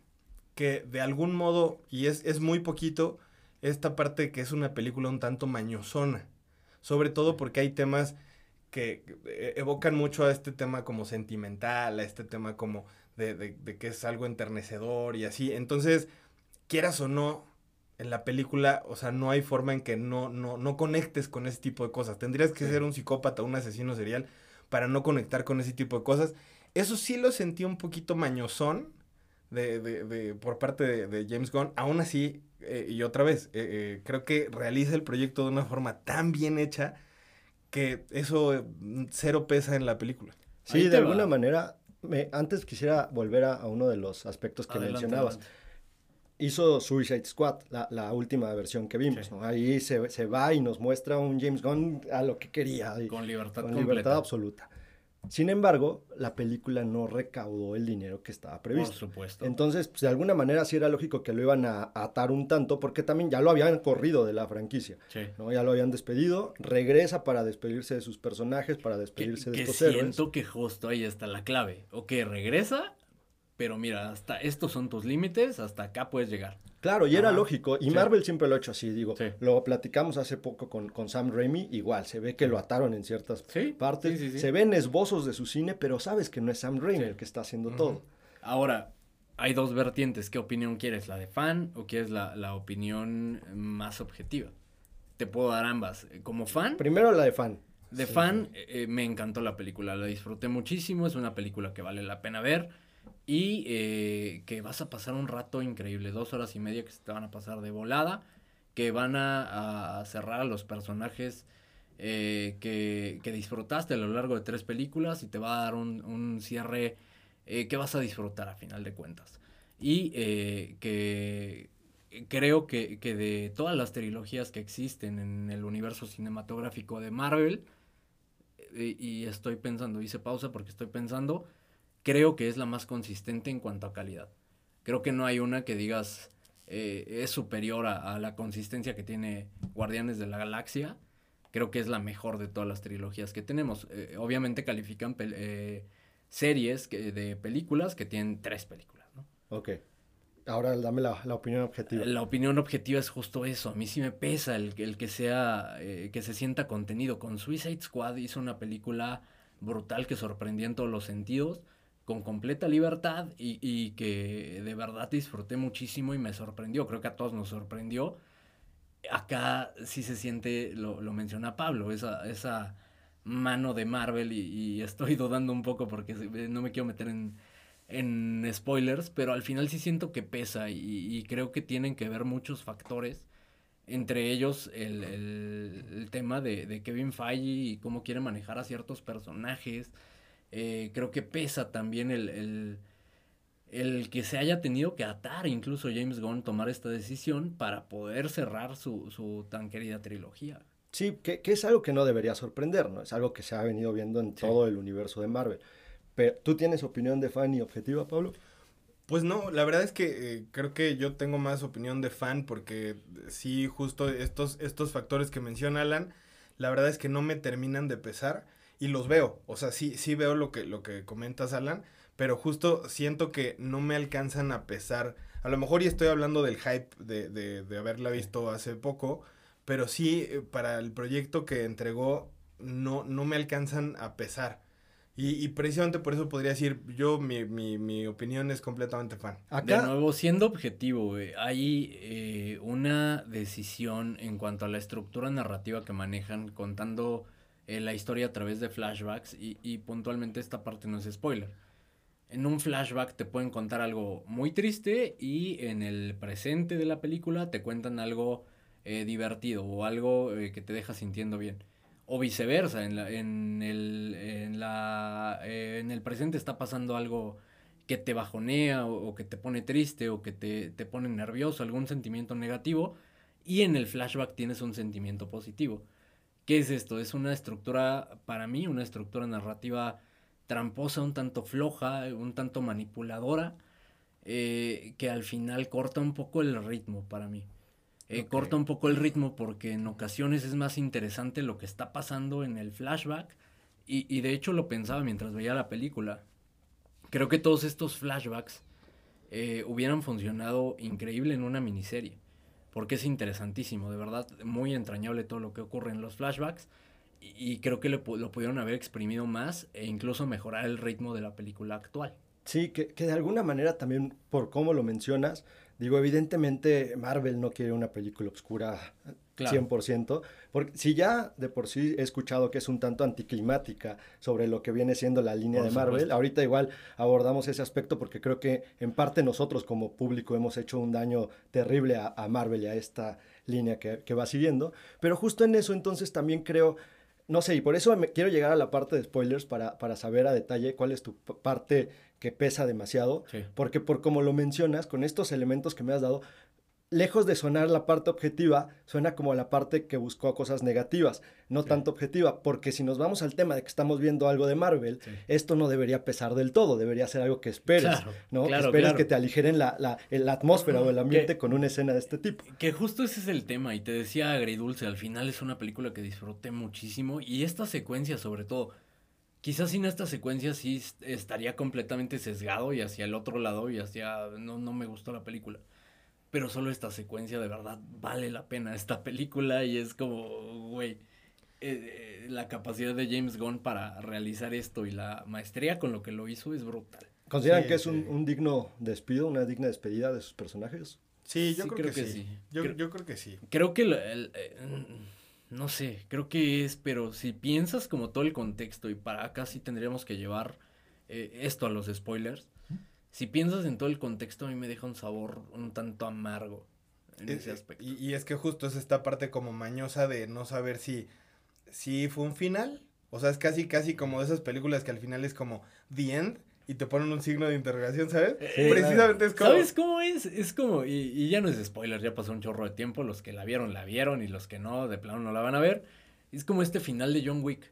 S1: que de algún modo, y es, es muy poquito, esta parte que es una película un tanto mañosona. Sobre todo porque hay temas que eh, evocan mucho a este tema como sentimental, a este tema como de, de- de que es algo enternecedor y así. Entonces, quieras o no, en la película, o sea, no hay forma en que no, no, no conectes con ese tipo de cosas. Tendrías que
S3: Sí.
S1: ser un psicópata, un asesino serial para no conectar con ese tipo de cosas. Eso sí lo sentí un poquito mañosón de, de- de- por parte de, de James Gunn. Aún así, eh, y otra vez, eh, eh, creo que realiza el proyecto de una forma tan bien hecha que eso eh, cero pesa en la película.
S3: Sí, de alguna manera, me, antes quisiera volver a, a uno de los aspectos que
S2: Adelante,
S3: mencionabas.
S2: adelante.
S3: Hizo Suicide Squad, la, la última versión que vimos.
S1: Sí.
S3: ¿no? Ahí se, se va y nos muestra un James Gunn a lo que quería. y
S2: Con libertad
S3: con
S2: completa.
S3: libertad absoluta. Sin embargo, la película no recaudó el dinero que estaba
S2: Por
S3: previsto.
S2: supuesto.
S3: Entonces, pues, de alguna manera sí era lógico que lo iban a atar un tanto, porque también ya lo habían corrido de la franquicia.
S2: Sí.
S3: ¿no? Ya lo habían despedido, regresa para despedirse de sus personajes, para
S2: Que,
S3: despedirse de
S2: que
S3: estos héroes.
S2: siento que justo ahí está la clave. Ok, regresa, pero mira, hasta estos son tus límites, hasta acá puedes llegar.
S3: Claro, y era lógico. Y
S2: Sí.
S3: Marvel siempre lo ha hecho así, digo.
S2: Sí.
S3: Lo platicamos hace poco con, con Sam Raimi, igual, se ve que lo ataron en ciertas
S2: Sí,
S3: partes. Se ven esbozos de su cine, pero sabes que no es Sam Raimi el que está haciendo todo.
S2: Ahora, hay dos vertientes. ¿Qué opinión quieres? ¿La de fan o quieres la, la opinión más objetiva? Te puedo dar ambas. Como fan,
S3: Primero la de fan.
S2: de fan, eh, me encantó la película. La disfruté muchísimo. Es una película que vale la pena ver. Y eh, que vas a pasar un rato increíble. Dos horas y media que se te van a pasar de volada. Que van a, a cerrar a los personajes eh, que, que disfrutaste a lo largo de tres películas. Y te va a dar un, un cierre eh, que vas a disfrutar a final de cuentas. Y eh, que creo que, que de todas las trilogías que existen en el universo cinematográfico de Marvel, eh, y estoy pensando, hice pausa porque estoy pensando, creo que es la más consistente en cuanto a calidad. Creo que no hay una que digas eh, es superior a, a la consistencia que tiene Guardianes de la Galaxia. Creo que es la mejor de todas las trilogías que tenemos. Eh, obviamente califican eh, series que- de películas que tienen tres películas, ¿no?
S3: Ok. Ahora dame la, la opinión objetiva.
S2: La opinión objetiva es justo eso. A mí sí me pesa el, el que sea, eh, que se sienta contenido. Con Suicide Squad hizo una película brutal que sorprendía en todos los sentidos, con completa libertad y, y que de verdad disfruté muchísimo y me sorprendió. Creo que a todos nos sorprendió. Acá sí se siente, lo, lo menciona Pablo, esa, esa mano de Marvel y, y estoy dudando un poco porque no me quiero meter en, en spoilers, pero al final sí siento que pesa y, y creo que tienen que ver muchos factores, entre ellos el, el- el tema de, de Kevin Feige y cómo quiere manejar a ciertos personajes. Eh, creo que pesa también el, el, el que se haya tenido que atar incluso James Gunn tomar esta decisión para poder cerrar su, su tan querida trilogía.
S3: Sí, que, que es algo que no debería sorprender, ¿no? Es algo que se ha venido viendo en
S2: Sí.
S3: todo el universo de Marvel. Pero, ¿tú tienes opinión de fan y objetiva, Pablo?
S1: Pues no, la verdad es que eh, creo que yo tengo más opinión de fan porque eh, sí, justo estos, estos factores que menciona Alan, la verdad es que no me terminan de pesar y los veo. O sea, sí, sí veo lo que, lo que comentas, Alan, pero justo siento que no me alcanzan a pesar. A lo mejor y estoy hablando del hype de, de, de haberla visto hace poco, pero sí, eh, para el proyecto que entregó, no, no me alcanzan a pesar. Y, y precisamente por eso podría decir, yo, mi, mi, mi opinión es completamente fan.
S2: De
S3: Acá,
S2: nuevo, siendo objetivo, hay eh, una decisión en cuanto a la estructura narrativa que manejan contando eh, la historia a través de flashbacks y, y puntualmente esta parte no es spoiler. En un flashback te pueden contar algo muy triste y en el presente de la película te cuentan algo eh, divertido o algo eh, que te deja sintiendo bien. O viceversa, en, la, en, el, en, la, eh, en el presente está pasando algo que te bajonea o, o que te pone triste o que te, te pone nervioso, algún sentimiento negativo, y en el flashback tienes un sentimiento positivo. ¿Qué es esto? Es una estructura, para mí, una estructura narrativa tramposa, un tanto floja, un tanto manipuladora, eh, que al final corta un poco el ritmo para mí. Eh. Corta un poco el ritmo porque en ocasiones es más interesante lo que está pasando en el flashback y, y de hecho lo pensaba mientras veía la película. Creo que todos estos flashbacks eh, hubieran funcionado increíble en una miniserie. Porque es interesantísimo, de verdad, muy entrañable todo lo que ocurre en los flashbacks. Y, creo que lo, lo pudieron haber exprimido más e incluso mejorar el ritmo de la película actual.
S3: sí, que, que de alguna manera también, por cómo lo mencionas, digo, evidentemente Marvel no quiere una película oscura
S2: Claro.
S3: 100%, porque si ya de por sí he escuchado que es un tanto anticlimática sobre lo que viene siendo la línea
S2: Por
S3: de Marvel,
S2: supuesto.
S3: ahorita igual abordamos ese aspecto porque creo que en parte nosotros como público hemos hecho un daño terrible a, a Marvel y a esta línea que, que va siguiendo, pero justo en eso entonces también creo, no sé, y por eso me quiero llegar a la parte de spoilers para, para saber a detalle cuál es tu parte que pesa demasiado,
S2: Sí.
S3: porque por como lo mencionas, con estos elementos que me has dado, lejos de sonar la parte objetiva, suena como la parte que buscó cosas negativas, no
S2: Sí.
S3: tanto objetiva, porque si nos vamos al tema de que estamos viendo algo de Marvel,
S2: Sí.
S3: esto no debería pesar del todo, debería ser algo que esperes,
S2: Claro,
S3: ¿no?
S2: claro,
S3: esperes
S2: claro.
S3: que te aligeren la, la- la atmósfera o el ambiente
S2: Que-
S3: con una escena de este tipo.
S2: Que justo ese es el tema, y te decía Agridulce, al final es una película que disfruté muchísimo, y esta secuencia sobre todo, quizás sin esta secuencia sí est- estaría completamente sesgado y hacia el otro lado y hacia, no, no me gustó la película, pero solo esta secuencia de verdad vale la pena esta película y es como, güey, eh, eh, la capacidad de James Gunn para realizar esto y la maestría con lo que lo hizo es brutal.
S3: ¿Consideran
S1: Sí,
S3: que es un, un digno despido, una digna despedida de sus personajes?
S1: Sí, yo
S2: Sí,
S1: creo,
S2: creo
S1: que,
S2: que
S1: sí.
S2: sí.
S1: Yo,
S2: Creo-
S1: yo creo que sí.
S2: Creo que el- eh, no sé, creo que es, pero si piensas como todo el contexto y para acá sí tendríamos que llevar eh, esto a los spoilers. Si piensas en todo el contexto a mí me deja un sabor un tanto amargo en
S1: Eh,
S2: ese
S1: eh,
S2: aspecto.
S1: Y, y es que justo es esta parte como mañosa de no saber si, si fue un final. O sea, es casi, casi como de esas películas que al final es como The End y te ponen un signo de interrogación, ¿sabes?
S3: Sí,
S1: Precisamente es como...
S2: ¿Sabes cómo es? Es como, y, y ya no es spoiler, ya pasó un chorro de tiempo, los que la vieron la vieron y los que no, de plano no la van a ver. Es como este final de John Wick.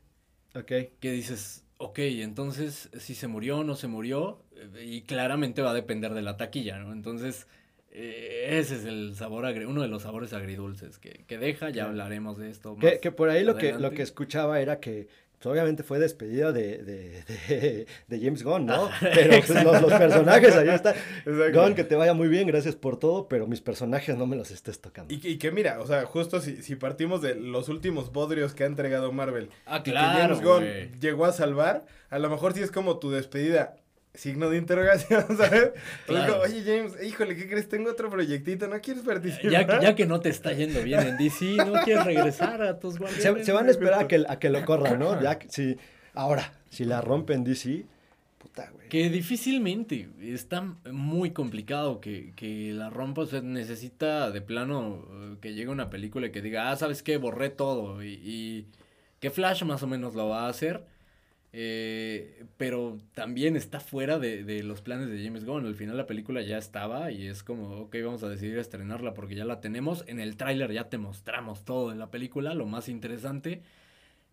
S3: Ok.
S2: que dices, ok, entonces si se murió o no se murió, eh, y claramente va a depender de la taquilla, ¿no? Entonces, eh, ese es el sabor, agri- uno de los sabores agridulces que, que deja, ya hablaremos de esto.
S3: Que,
S2: más
S3: que por ahí lo que, lo que escuchaba era que obviamente fue despedida de, de, de- de James Gunn, ¿no? Pero pues, los, los personajes, ahí está.
S1: Exacto.
S3: Gunn, que te vaya muy bien, gracias por todo, pero mis personajes no me los estés tocando.
S1: Y, que- y que mira, o sea, justo si, si partimos de los últimos bodrios que ha entregado Marvel
S2: Ah,
S1: y que James Gunn llegó a salvar, a lo mejor sí es como tu despedida. Signo de interrogación, ¿sabes?
S2: Claro.
S1: Oye, James, híjole, ¿qué crees? Tengo otro proyectito, ¿no quieres participar?
S2: Ya, que- ya que no te está yendo bien en DC, no quieres regresar a tus guardianes.
S3: Se, se van a esperar a que, a que lo corran, ¿no? Ya, que- si, ahora, si la rompen DC, puta, güey.
S2: Que difícilmente, está muy complicado que, que la rompa, o sea, necesita de plano eh, que llegue una película y que diga, ah, ¿sabes qué? Borré todo y, y que Flash más o menos lo va a hacer, eh, pero también está fuera de, de los planes de James Gunn, al final la película ya estaba y es como, ok, vamos a decidir estrenarla porque ya la tenemos, en el tráiler ya te mostramos todo de la película, lo más interesante.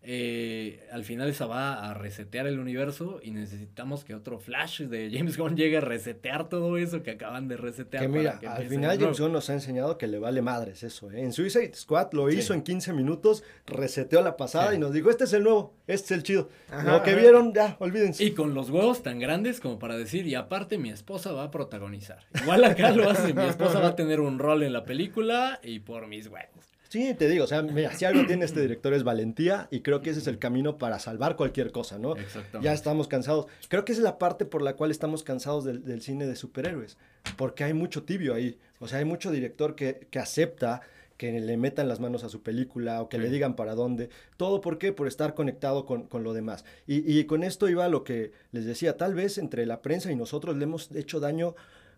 S2: Eh, al final esa va a resetear el universo y necesitamos que otro Flash de James Gunn llegue a resetear todo eso que acaban de resetear.
S3: Que
S2: para
S3: mira,
S2: que
S3: al final. James Gunn nos ha enseñado que le vale madres eso, ¿eh? En Suicide Squad lo
S2: Sí.
S3: hizo en 15 minutos, reseteó la pasada
S2: Sí.
S3: y nos dijo, este es el nuevo, este es el chido.
S1: Ajá,
S3: lo que vieron, ya, olvídense.
S2: Y con los huevos tan grandes como para decir, y aparte mi esposa va a protagonizar. Igual acá lo hace, mi esposa va a tener un rol en la película y por mis huevos.
S3: Sí, te digo, o sea, mira, si algo tiene este director es valentía y creo que ese es el camino para salvar cualquier cosa, ¿no?
S2: Exactamente.
S3: Ya estamos cansados. Creo que esa es la parte por la cual estamos cansados del, del cine de superhéroes, porque hay mucho tibio ahí. O sea, hay mucho director que, que acepta que le metan las manos a su película o que
S2: Sí.
S3: le digan para dónde. Todo por qué? Por estar conectado con, con lo demás. Y, y con esto iba lo que les decía, tal vez entre la prensa y nosotros le hemos hecho daño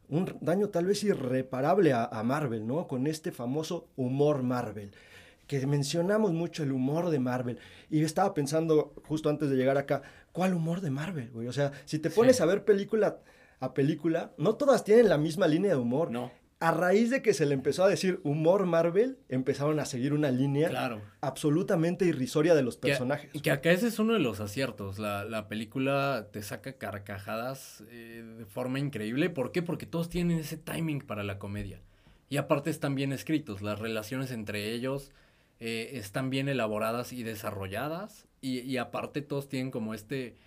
S3: un daño tal vez irreparable a, a Marvel, ¿no? Con este famoso humor Marvel que mencionamos mucho el humor de Marvel. Y estaba pensando justo antes de llegar acá, ¿cuál humor de Marvel, güey? O sea, si te pones
S2: Sí.
S3: a ver película a película, no todas tienen la misma línea de humor.
S2: No,
S3: A raíz de que se le empezó a decir humor Marvel, empezaron a seguir una línea
S2: claro.
S3: absolutamente irrisoria de los
S2: Que-
S3: personajes.
S2: Que, acá ese es uno de los aciertos. La, la película te saca carcajadas eh, de forma increíble. ¿Por qué? Porque todos tienen ese timing para la comedia. Y aparte están bien escritos. Las relaciones entre ellos eh, están bien elaboradas y desarrolladas. Y, y aparte todos tienen como este,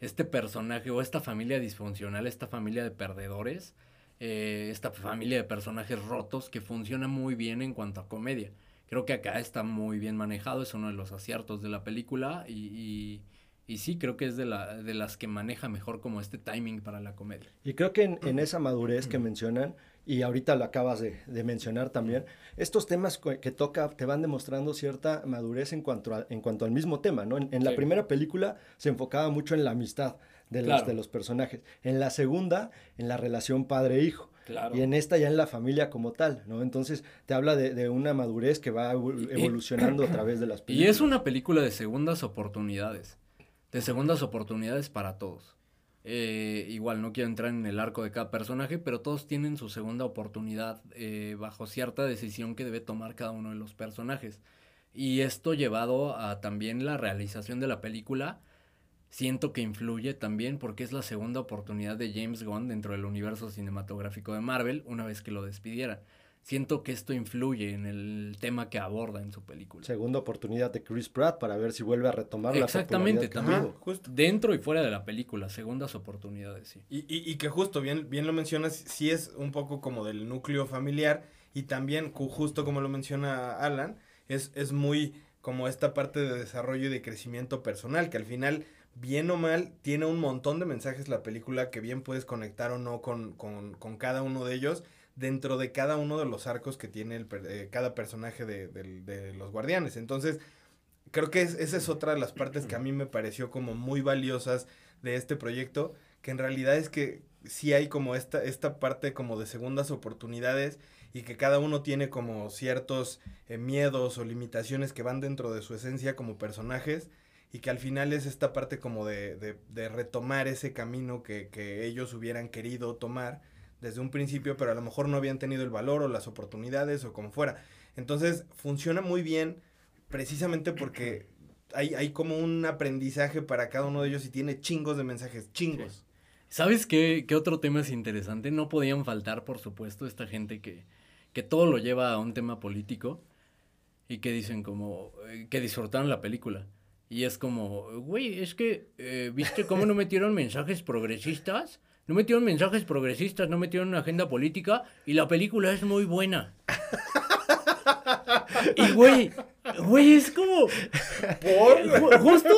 S2: este personaje o esta familia disfuncional, esta familia de perdedores. Eh, esta familia de personajes rotos que funciona muy bien en cuanto a comedia. Creo que acá está muy bien manejado, es uno de los aciertos de la película y, y, y sí, creo que es de, la, de las que maneja mejor como este timing para la comedia.
S3: Y creo que en, en esa madurez que mencionan, y ahorita lo acabas de, de mencionar también, estos temas que toca te van demostrando cierta madurez en cuanto, a- en cuanto al mismo tema, ¿no? En, en la
S2: Sí.
S3: primera película se enfocaba mucho en la amistad de los, de los personajes. En la segunda, en la relación padre-hijo.
S2: Claro.
S3: Y en esta ya en la familia como tal, ¿no? Entonces te habla de, de una madurez que va evol-
S2: Y-
S3: evolucionando a través de las
S2: Y
S3: películas.
S2: es una película de segundas oportunidades, de segundas oportunidades para todos. Eh, igual, no quiero entrar en el arco de cada personaje, pero todos tienen su segunda oportunidad eh, bajo cierta decisión que debe tomar cada uno de los personajes. Y esto llevado a también la realización de la película, siento que influye también porque es la segunda oportunidad de James Gunn dentro del universo cinematográfico de Marvel una vez que lo despidieran. Siento que esto influye en el tema que aborda en su película.
S3: Segunda oportunidad de Chris Pratt para ver si vuelve a retomar la
S2: Exactamente,
S3: popularidad que
S2: también.
S1: justo.
S2: Dentro y fuera de la película, segundas oportunidades, sí.
S1: Y, y- y que justo, bien, bien lo mencionas, sí es un poco como del núcleo familiar y también, ju- justo como lo menciona Alan, es, es muy como esta parte de desarrollo y de crecimiento personal, que al final, bien o mal, tiene un montón de mensajes la película que bien puedes conectar o no con, con, con cada uno de ellos dentro de cada uno de los arcos que tiene el, eh, cada personaje de, del- de los guardianes. Entonces, creo que es- esa es otra de las partes que a mí me pareció como muy valiosas de este proyecto, que en realidad es que sí hay como esta, esta parte como de segundas oportunidades y que cada uno tiene como ciertos eh, miedos o limitaciones que van dentro de su esencia como personajes y que al final es esta parte como de, de- retomar ese camino que, que ellos hubieran querido tomar desde un principio, pero a lo mejor no habían tenido el valor o las oportunidades o como fuera. Entonces funciona muy bien precisamente porque hay, hay como un aprendizaje para cada uno de ellos y tiene chingos de mensajes, chingos.
S2: ¿Sabes qué, qué otro tema es interesante? No podían faltar, por supuesto, esta gente que, que todo lo lleva a un tema político y que dicen como eh, que disfrutaron la película. Y es como, güey, es que, eh, ¿viste cómo no metieron mensajes progresistas? No metieron mensajes progresistas, no metieron una agenda política y la película es muy buena. Y güey, güey, es como... Ju- justo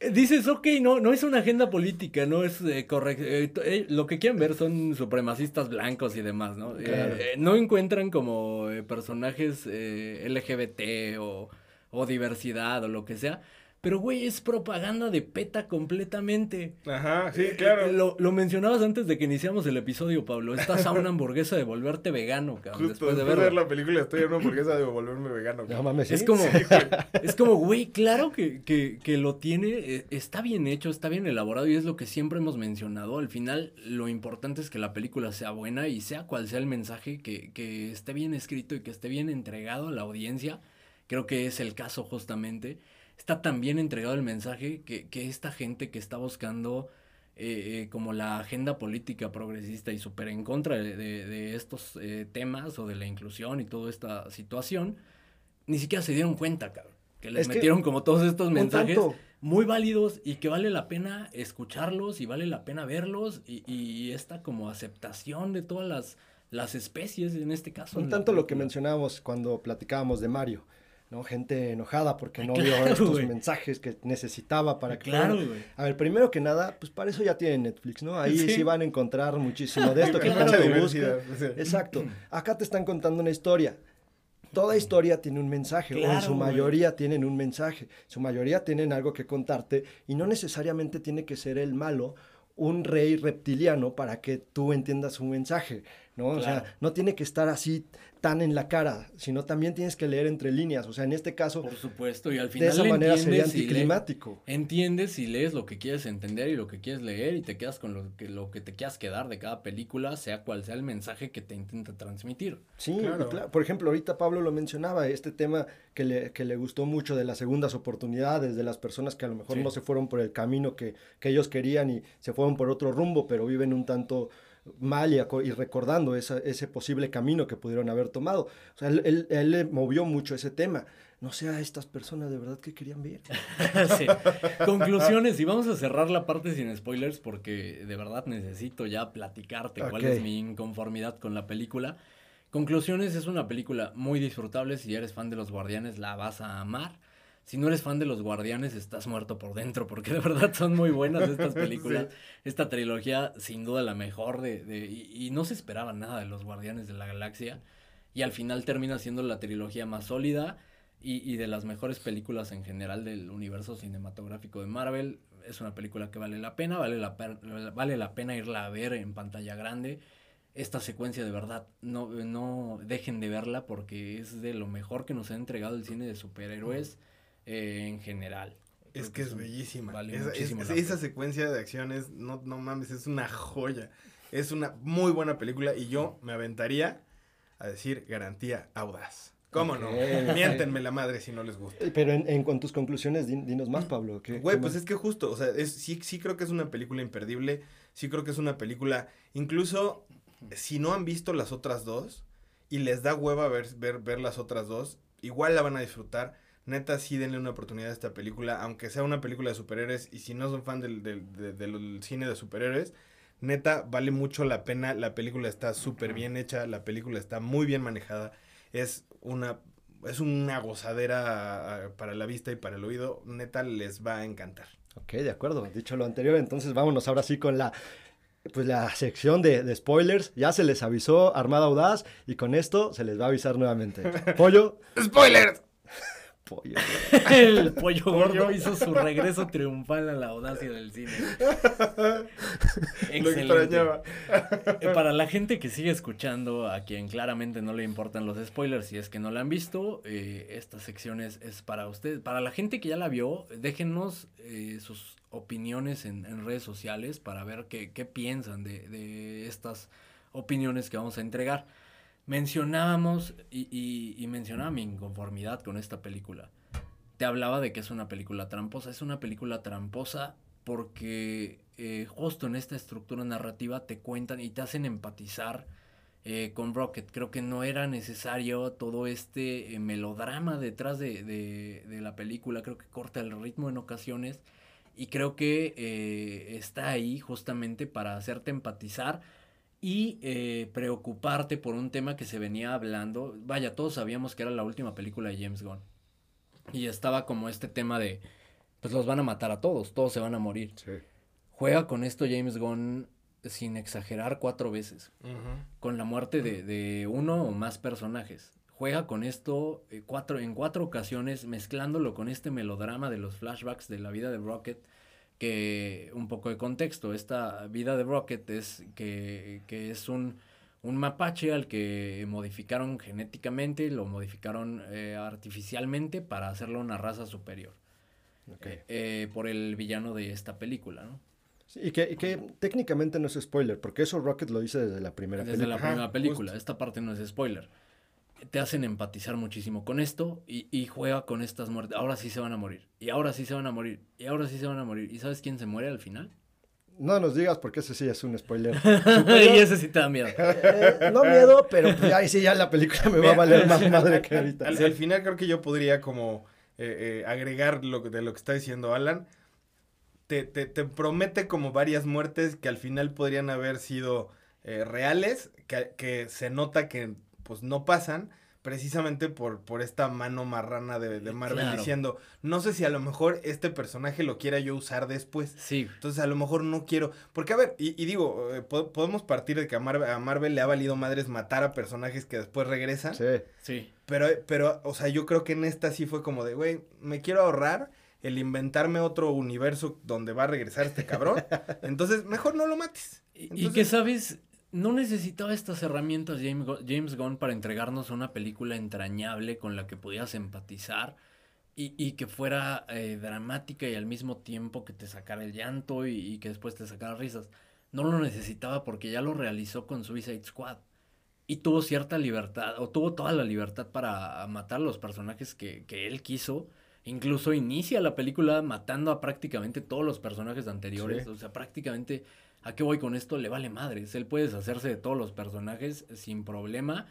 S2: eh, dices, ok, no, no es una agenda política, no es correcto. lo que quieren ver son supremacistas blancos y demás, ¿no? Eh,
S3: Claro.
S2: eh, no encuentran como eh, personajes eh, LGBT o, o diversidad o lo que sea. Pero, güey, es propaganda de peta completamente.
S1: Ajá, sí,
S2: Eh,
S1: claro.
S2: eh, Lo, lo mencionabas antes de que iniciamos el episodio, Pablo. Estás a una hamburguesa de volverte vegano, cabrón,
S1: Justo
S2: después de
S1: ver la película estoy en una hamburguesa de volverme vegano.
S3: No mames, ¿sí?
S2: Es como, es como, güey, claro que, que, que lo tiene, eh, está bien hecho, está bien elaborado y es lo que siempre hemos mencionado. Al final, lo importante es que la película sea buena y sea cual sea el mensaje, que, que esté bien escrito y que esté bien entregado a la audiencia. Creo que es el caso justamente. Está tan bien entregado el mensaje que, que esta gente que está buscando eh, eh, como la agenda política progresista y súper en contra de, de- de estos eh, temas o de la inclusión y toda esta situación, ni siquiera se dieron cuenta, cabrón. Que les
S3: Es que
S2: metieron como todos estos mensajes
S3: tanto.
S2: muy válidos y que vale la pena escucharlos y vale la pena verlos y, y esta como aceptación de todas las, las especies en este caso.
S3: Un tanto lo que mencionábamos cuando platicábamos de Mario, ¿no? Gente enojada porque no vio
S2: Claro,
S3: estos
S2: güey.
S3: mensajes que necesitaba para que...
S2: Claro, güey.
S3: A ver, primero que nada, pues para eso ya tienen Netflix, ¿no? Ahí sí,
S2: Sí.
S3: van a encontrar muchísimo de esto que
S1: diversidad,
S3: buscan.
S1: sí.
S3: Exacto. Acá te están contando una historia. Toda historia tiene un mensaje, o en
S2: Claro,
S3: su mayoría tienen un mensaje, su mayoría tienen algo que contarte y no necesariamente tiene que ser el malo un rey reptiliano para que tú entiendas un mensaje, ¿no? O sea, no tiene que estar así tan en la cara, sino también tienes que leer entre líneas, o sea, en este caso,
S2: Por supuesto, y al final
S3: de esa manera sería
S2: entiendes y le-
S3: anticlimático.
S2: Entiendes y lees lo que quieres entender y lo que quieres leer y te quedas con lo que, lo que te quieras quedar de cada película, sea cual sea el mensaje que te intenta transmitir.
S3: Sí,
S1: Claro.
S3: cla- por ejemplo, ahorita Pablo lo mencionaba, este tema que le, que le gustó mucho de las segundas oportunidades, de las personas que a lo mejor
S2: Sí.
S3: no se fueron por el camino que, que ellos querían y se fueron por otro rumbo, pero viven un tanto mal y, recordando esa- ese posible camino que pudieron haber tomado. O sea, él, él- él le movió mucho ese tema. No sé a estas personas de verdad que querían ver.
S2: Sí. Conclusiones, y vamos a cerrar la parte sin spoilers porque de verdad necesito ya platicarte cuál es mi inconformidad con la película. Conclusiones, es una película muy disfrutable, si eres fan de los guardianes la vas a amar. Si no eres fan de los guardianes, estás muerto por dentro, porque de verdad son muy buenas estas películas. Esta trilogía, sin duda, la mejor de... de- y, y no se esperaba nada de los guardianes de la galaxia. Y al final termina siendo la trilogía más sólida y, y de las mejores películas en general del universo cinematográfico de Marvel. Es una película que vale la pena, vale la, vale la pena irla a ver en pantalla grande. Esta secuencia de verdad, no, no dejen de verla porque es de lo mejor que nos ha entregado el cine de superhéroes eh, en general.
S1: Es que es bellísima.
S2: vale
S1: esa,
S2: muchísimo
S1: es-
S2: la
S1: esa
S2: pena.
S1: secuencia de acciones, no, no mames, es una joya. Es una muy buena película y yo me aventaría a decir garantía audaz. ¿Cómo no? Miéntenme la madre si no les gusta.
S3: Pero en, en con tus conclusiones, din- dinos más, Pablo. ¿qué-
S1: Güey,
S3: qué
S1: pues
S3: más?
S1: es que justo, o sea, es, sí, sí creo que es una película imperdible, sí creo que es una película, incluso si no han visto las otras dos y les da hueva ver, ver, ver las otras dos, igual la van a disfrutar. Neta, sí denle una oportunidad a esta película, aunque sea una película de superhéroes y si no son fan del, del, de- del cine de superhéroes, neta, vale mucho la pena, la película está súper bien hecha, la película está muy bien manejada, es una... Es una gozadera para la vista y para el oído. Neta, les va a encantar.
S3: Ok, de acuerdo. Dicho lo anterior, entonces vámonos ahora sí con la, pues la sección de, de spoilers. Ya se les avisó Armada Audaz y con esto se les va a avisar nuevamente. Pollo.
S1: ¡Spoilers!
S3: Pollo.
S2: El pollo gordo hizo su regreso triunfal a la audacia del cine.
S1: Lo
S2: Excelente.
S1: extrañaba.
S2: Eh, Para la gente que sigue escuchando, a quien claramente no le importan los spoilers, si es que no la han visto, eh, esta sección es, es para ustedes. Para la gente que ya la vio, déjenos eh, sus opiniones en, en redes sociales para ver qué, qué piensan de, de estas opiniones que vamos a entregar. Mencionábamos y, y- y mencionaba mi inconformidad con esta película. Te hablaba de que es una película tramposa. Es una película tramposa porque eh, justo en esta estructura narrativa te cuentan y te hacen empatizar eh, con Rocket. Creo que no era necesario todo este eh, melodrama detrás de, de- de la película. Creo que corta el ritmo en ocasiones. Y creo que eh, está ahí justamente para hacerte empatizar y eh, preocuparte por un tema que se venía hablando. Vaya, todos sabíamos que era la última película de James Gunn. Y estaba como este tema de, pues los van a matar a todos, todos se van a morir.
S3: Sí.
S2: Juega con esto James Gunn sin exagerar cuatro veces, con la muerte de, de uno o más personajes. Juega con esto eh, cuatro, en cuatro ocasiones, mezclándolo con este melodrama de los flashbacks de la vida de Rocket, que un poco de contexto, esta vida de Rocket es que, que es un, un mapache al que modificaron genéticamente, lo modificaron eh, artificialmente para hacerlo una raza superior.
S3: Ok.
S2: eh, eh, por el villano de esta película, ¿no?
S3: Sí, y, que, y que técnicamente no es spoiler, porque eso Rocket lo dice desde la primera
S2: Desde
S3: película.
S2: la
S1: Ajá,
S2: primera película.
S1: justo.
S2: Esta parte no es spoiler. Te hacen empatizar muchísimo con esto y, y juega con estas muertes. Ahora sí se van a morir. Y ahora sí se van a morir. Y ahora sí se van a morir. ¿Y sabes quién se muere al final?
S3: No nos digas porque ese sí es un spoiler.
S2: y ese sí te da miedo.
S3: Eh, no miedo, pero pues ahí sí ya la película me va a valer más madre
S1: al-
S3: que ahorita.
S1: Al, al final creo que yo podría como eh, eh, agregar lo de lo que está diciendo Alan. Te, te, te promete como varias muertes que al final podrían haber sido eh, reales, que, que se nota que pues no pasan, precisamente por, por esta mano marrana de, de Marvel
S2: Claro.
S1: diciendo, no sé si a lo mejor este personaje lo quiera yo usar después.
S2: Sí.
S1: Entonces a lo mejor no quiero. Porque a ver, y, y digo, eh, po- podemos partir de que a Marvel, a Marvel le ha valido madres matar a personajes que después regresan.
S3: Sí.
S2: Sí.
S1: Pero, pero, o sea, yo creo que en esta sí fue como de, güey, me quiero ahorrar el inventarme otro universo donde va a regresar este cabrón. Entonces, mejor no lo mates.
S2: Y, que, ¿sabes? No necesitaba estas herramientas James, Gu- James Gunn para entregarnos una película entrañable con la que pudieras empatizar y, y que fuera eh, dramática y al mismo tiempo que te sacara el llanto y, y que después te sacara risas. No lo necesitaba porque ya lo realizó con Suicide Squad. Y tuvo cierta libertad, o tuvo toda la libertad para matar a los personajes que, que él quiso. Incluso inicia la película matando a prácticamente todos los personajes anteriores.
S1: Sí.
S2: O sea, prácticamente, ¿a qué voy con esto? Le vale madres. Él puede deshacerse de todos los personajes sin problema.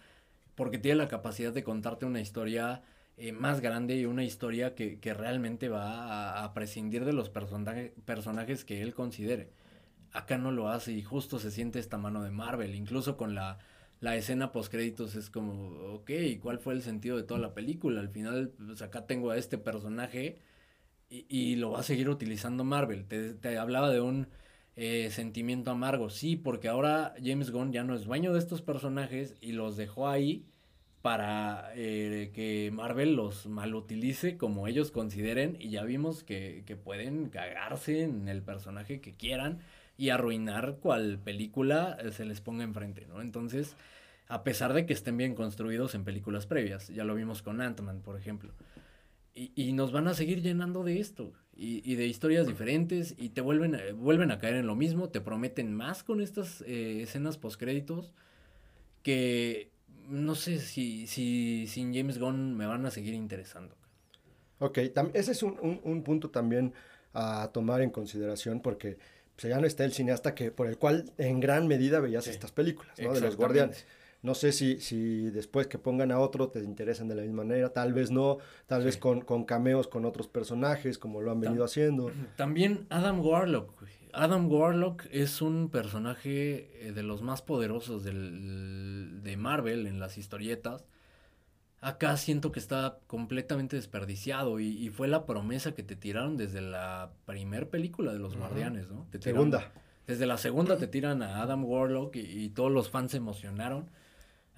S2: Porque tiene la capacidad de contarte una historia eh, más grande y una historia que, que realmente va a, a prescindir de los personaje- personajes que él considere. Acá no lo hace y justo se siente esta mano de Marvel. Incluso con la, la escena post créditos es como, ok, ¿cuál fue el sentido de toda la película? Al final, pues acá tengo a este personaje y, y lo va a seguir utilizando Marvel. Te, te hablaba de un eh, sentimiento amargo, sí, porque ahora James Gunn ya no es dueño de estos personajes y los dejó ahí para eh, que Marvel los malutilice como ellos consideren y ya vimos que, que pueden cagarse en el personaje que quieran y arruinar cual película eh, se les ponga enfrente, ¿no? Entonces, a pesar de que estén bien construidos en películas previas, ya lo vimos con Ant-Man, por ejemplo. Y, y nos van a seguir llenando de esto. Y, y de historias diferentes. Y te vuelven, a- vuelven a caer en lo mismo. Te prometen más con estas eh, escenas postcréditos. Que no sé si, si sin James Gunn me van a seguir interesando.
S3: Ok, ese es un, un- un punto también a tomar en consideración porque pues, ya no está el cineasta que, por el cual en gran medida veías
S2: Sí,
S3: estas películas, ¿no? De los guardianes. No sé si, si después que pongan a otro te interesan de la misma manera, tal vez no, tal vez con, con cameos con otros personajes como lo han venido haciendo.
S2: También Adam Warlock. Adam Warlock es un personaje eh, de los más poderosos del, de Marvel en las historietas. Acá siento que está completamente desperdiciado y, y fue la promesa que te tiraron desde la primer película de los. Guardianes, ¿no? Te tiraron-
S3: Segunda.
S2: desde la segunda te tiran a Adam Warlock y, y todos los fans se emocionaron.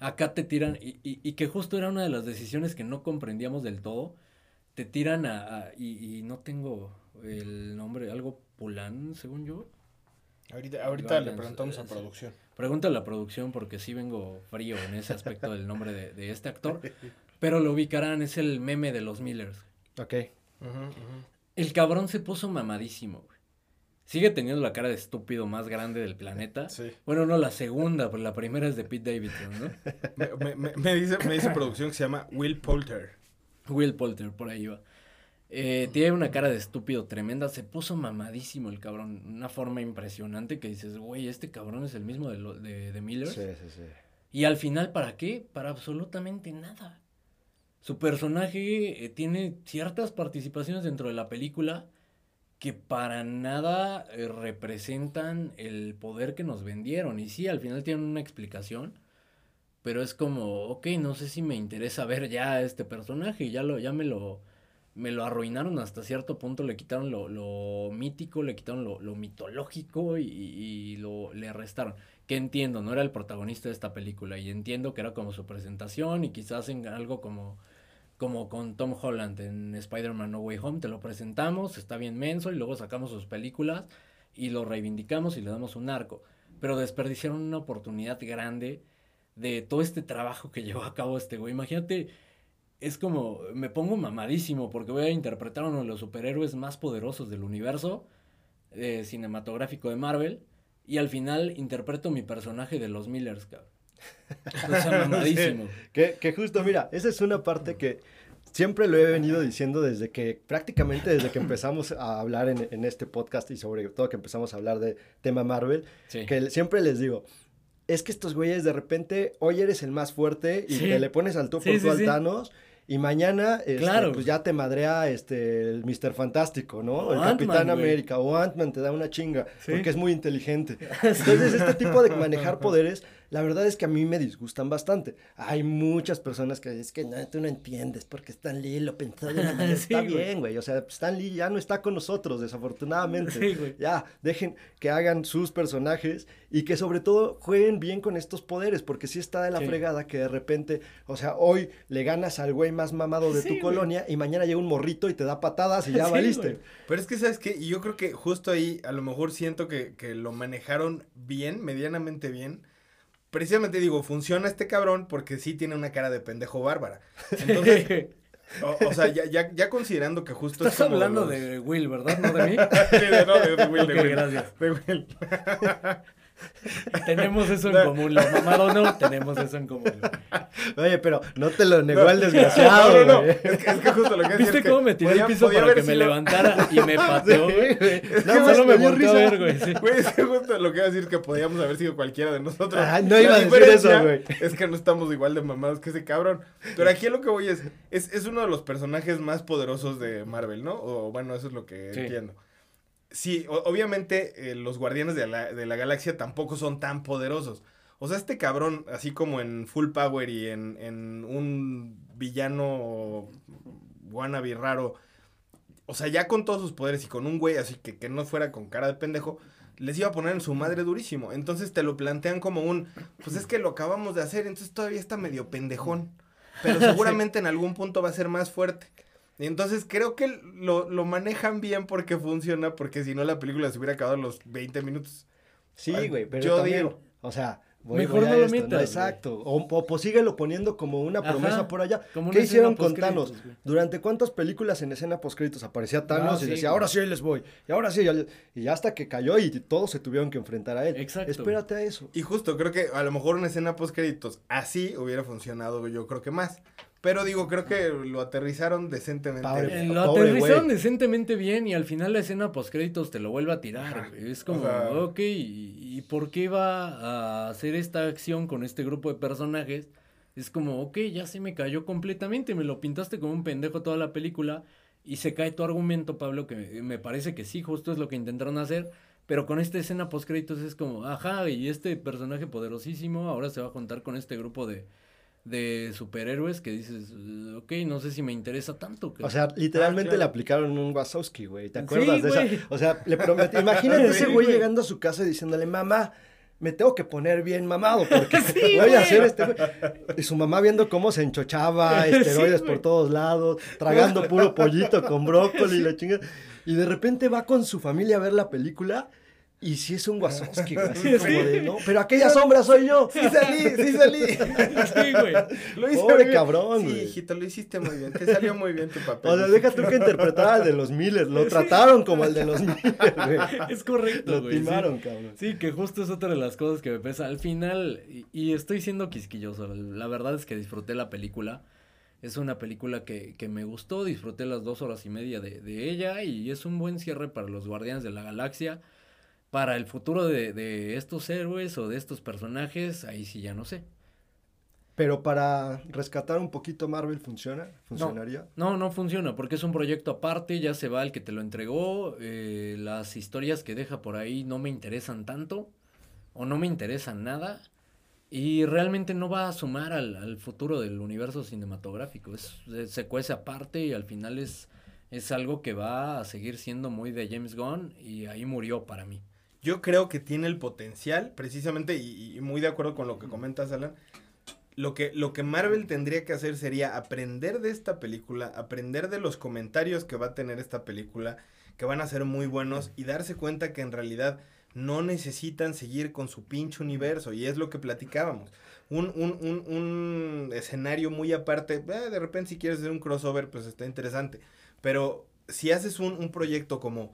S2: Acá te tiran, y, y- y que justo era una de las decisiones que no comprendíamos del todo. Te tiran a, a- y, y no tengo el nombre, algo Pulán, según yo.
S1: Ahorita, ahorita le preguntamos a producción.
S2: Pregunta a la producción porque sí vengo frío en ese aspecto del nombre de, de este actor. Pero lo ubicarán, es el meme de los Millers.
S3: Ok.
S2: El cabrón se puso mamadísimo, güey. Sigue teniendo la cara de estúpido más grande del planeta.
S1: Sí.
S2: Bueno, no, la segunda, pero la primera es de Pete Davidson, ¿no?
S1: Me, me- dice, me dice producción que se llama Will Poulter.
S2: Will Poulter, por ahí va. Eh, tiene una cara de estúpido tremenda. Se puso mamadísimo el cabrón. Una forma impresionante que dices, güey, este cabrón es el mismo de, lo- de, de Miller.
S3: Sí, sí, sí.
S2: Y al final, ¿para qué? Para absolutamente nada. Su personaje eh, tiene ciertas participaciones dentro de la película que para nada eh, representan el poder que nos vendieron. Y sí, al final tienen una explicación, pero es como, ok, no sé si me interesa ver ya a este personaje, ya lo, ya me lo, me lo arruinaron hasta cierto punto, le quitaron lo, lo mítico, le quitaron lo, lo mitológico y, y lo, le restaron. Que entiendo, no era el protagonista de esta película y entiendo que era como su presentación y quizás en algo como como con Tom Holland en Spider-Man No Way Home, te lo presentamos, está bien menso y luego sacamos sus películas y lo reivindicamos y le damos un arco. Pero desperdiciaron una oportunidad grande de todo este trabajo que llevó a cabo este güey. Imagínate, es como, me pongo mamadísimo porque voy a interpretar a uno de los superhéroes más poderosos del universo eh, cinematográfico de Marvel y al final interpreto mi personaje de los Millers, cabrón. Mamadísimo.
S3: Que, que justo, mira, esa es una parte que siempre lo he venido diciendo desde que, prácticamente desde que empezamos a hablar en, en este podcast y sobre todo que empezamos a hablar de tema Marvel,
S2: Sí.
S3: que siempre les digo, es que estos güeyes de repente, hoy eres el más fuerte y
S2: Sí.
S3: te le pones al tú por
S2: Sí,
S3: tú al. Thanos. Y mañana, este,
S2: Claro.
S3: pues ya te madrea este, el Mr. Fantástico, ¿no?
S2: O
S3: el Capitán. América o Ant-Man te da una chinga porque es muy inteligente. Entonces, este tipo de manejar poderes, la verdad es que a mí me disgustan bastante. Hay muchas personas que es que no, tú no entiendes porque Stan Lee lo pensó de una manera.
S2: Sí,
S3: Está
S2: güey.
S3: bien, güey. O sea, Stan Lee ya no está con nosotros, desafortunadamente.
S2: Sí, güey.
S3: Ya, dejen que hagan sus personajes y que sobre todo jueguen bien con estos poderes, porque sí está de la
S2: Sí.
S3: fregada que de repente, o sea, hoy le ganas al güey más mamado de
S2: Sí,
S3: tu
S2: güey.
S3: colonia y mañana llega un morrito y te da patadas y ya
S2: Sí,
S3: valiste.
S2: güey.
S1: Pero es que, ¿sabes qué? Y yo creo que justo ahí, a lo mejor siento que, que lo manejaron bien, medianamente bien. Precisamente digo, funciona este cabrón porque sí tiene una cara de pendejo bárbara. Entonces, o, o sea, ya, ya, ya considerando que justo es
S2: Estás
S1: como
S2: hablando
S1: los-
S2: de Will, ¿verdad? ¿No de mí?
S1: Sí, de, no, de, de Will, de Will.
S2: gracias.
S1: De Will.
S2: Tenemos eso en común, lo mamado no, tenemos eso en común. güey.
S3: Oye, pero no te lo negó el desgraciado,
S1: no, no, no.
S3: güey.
S1: Es que, es que justo lo que
S2: ¿Viste
S1: es que
S2: cómo me tiré el piso para que me levantara y me pateó?
S3: Sí, más
S2: Solo me
S3: dio
S2: volteó a ver, güey. sí.
S1: Güey, es que justo lo que iba a decir es que podíamos haber sido cualquiera de nosotros.
S3: Ay, no iba a decir eso,
S1: diferencia
S3: güey.
S1: Es que no estamos igual de mamados que ese cabrón. Pero aquí lo que voy es, es, es uno de los personajes más poderosos de Marvel, ¿no? O bueno, eso es lo que
S2: Sí.
S1: entiendo. Sí, obviamente eh, los guardianes de la, de la galaxia tampoco son tan poderosos. O sea, este cabrón, así como en Full Power y en, en un villano wannabe raro, o sea, ya con todos sus poderes y con un güey así que, que no fuera con cara de pendejo, les iba a poner en su madre durísimo. Entonces te lo plantean como un, pues es que lo acabamos de hacer, entonces todavía está medio pendejón. Pero seguramente en algún punto va a ser más fuerte. Y entonces creo que lo, lo manejan bien porque funciona, porque si no la película se hubiera acabado a los 20 minutos.
S3: Sí, güey, pero
S1: yo
S3: también,
S1: digo.
S3: o sea, voy-
S2: Mejor
S3: voy a
S2: no lo.
S3: Exacto. O, o pues síguelo poniendo como una
S2: Ajá,
S3: promesa por allá. ¿Qué hicieron con Thanos?
S2: postcréditos.
S3: ¿Durante cuántas películas en escena postcréditos aparecía Thanos
S2: Ah,
S3: y
S2: sí,
S3: decía,
S2: güey.
S3: ahora sí ahí les voy? Y ahora sí, y ya hasta que cayó y todos se tuvieron que enfrentar a él.
S2: Exacto.
S3: Espérate a eso.
S1: Y justo, creo que a lo mejor una escena post créditos así hubiera funcionado, yo creo que más. Pero digo, creo que lo aterrizaron decentemente.
S3: Pobre-
S2: Lo
S3: Pobre
S2: aterrizaron decentemente bien y al final la escena postcréditos te lo vuelve a tirar, güey. Es como,
S1: sea-
S2: ok, ¿y, y por qué va a hacer esta acción con este grupo de personajes? Es como, ok, ya se me cayó completamente, me lo pintaste como un pendejo toda la película y se cae tu argumento, Pablo, que me- parece que sí, justo es lo que intentaron hacer. Pero con esta escena postcréditos es como, ajá, y este personaje poderosísimo ahora se va a juntar con este grupo de, de superhéroes que dices, "Eh, ok, no sé si me interesa tanto.
S3: O sea, literalmente
S1: claro.
S3: le aplicaron un Wazowski, güey. ¿Te
S2: Sí,
S3: acuerdas de
S2: güey.
S3: esa? O sea, le prometí. Imagínate ese
S2: Sí,
S3: güey
S2: güey.
S3: llegando a su casa y diciéndole, mamá, me tengo que poner bien mamado porque
S2: Sí,
S3: voy a hacer este. güey". Y su mamá viendo cómo se enchochaba, esteroides por todos lados, tragando puro pollito con brócoli y la chingada. Y de repente va con su familia a ver la película. Y sí es un Wazowski, güey. Como de, no, pero aquella sombra soy yo.
S1: Sí salí, sí salí.
S2: sí, güey.
S1: Lo hice
S3: Pobre
S1: muy bien.
S3: cabrón,
S1: Sí,
S3: güey.
S1: hijito, lo hiciste muy bien. Te salió muy bien tu papel.
S3: O sea, deja tú que interpretara al de los Miller. Lo trataron como el de los Miller, güey.
S2: Es correcto,
S3: Lo
S2: güey. sí.
S3: timaron, cabrón.
S2: Sí, que justo es otra de las cosas que me pesa. Al final, y, y estoy siendo quisquilloso, la verdad es que disfruté la película. Es una película que, que me gustó, disfruté las dos horas y media de, de ella y es un buen cierre para los Guardianes de la Galaxia. Para el futuro de, de estos héroes o de estos personajes, ahí sí ya no sé.
S3: Pero para rescatar un poquito Marvel, ¿funciona? ¿Funcionaría?
S2: No, no funciona porque es un proyecto aparte, ya se va el que te lo entregó, eh, las historias que deja por ahí no me interesan tanto o no me interesan nada y realmente no va a sumar al, al futuro del universo cinematográfico, es, se- se cuece aparte y al final es, es algo que va a seguir siendo muy de James Gunn y ahí murió para mí.
S1: Yo creo que tiene el potencial, precisamente, y, y muy de acuerdo con lo que comentas, Alan. Lo que, lo que Marvel tendría que hacer sería aprender de esta película, aprender de los comentarios que va a tener esta película, que van a ser muy buenos, y darse cuenta que en realidad no necesitan seguir con su pinche universo, y es lo que platicábamos. Un, un, un, un escenario muy aparte, eh, de repente si quieres hacer un crossover, pues está interesante. Pero si haces un, un proyecto como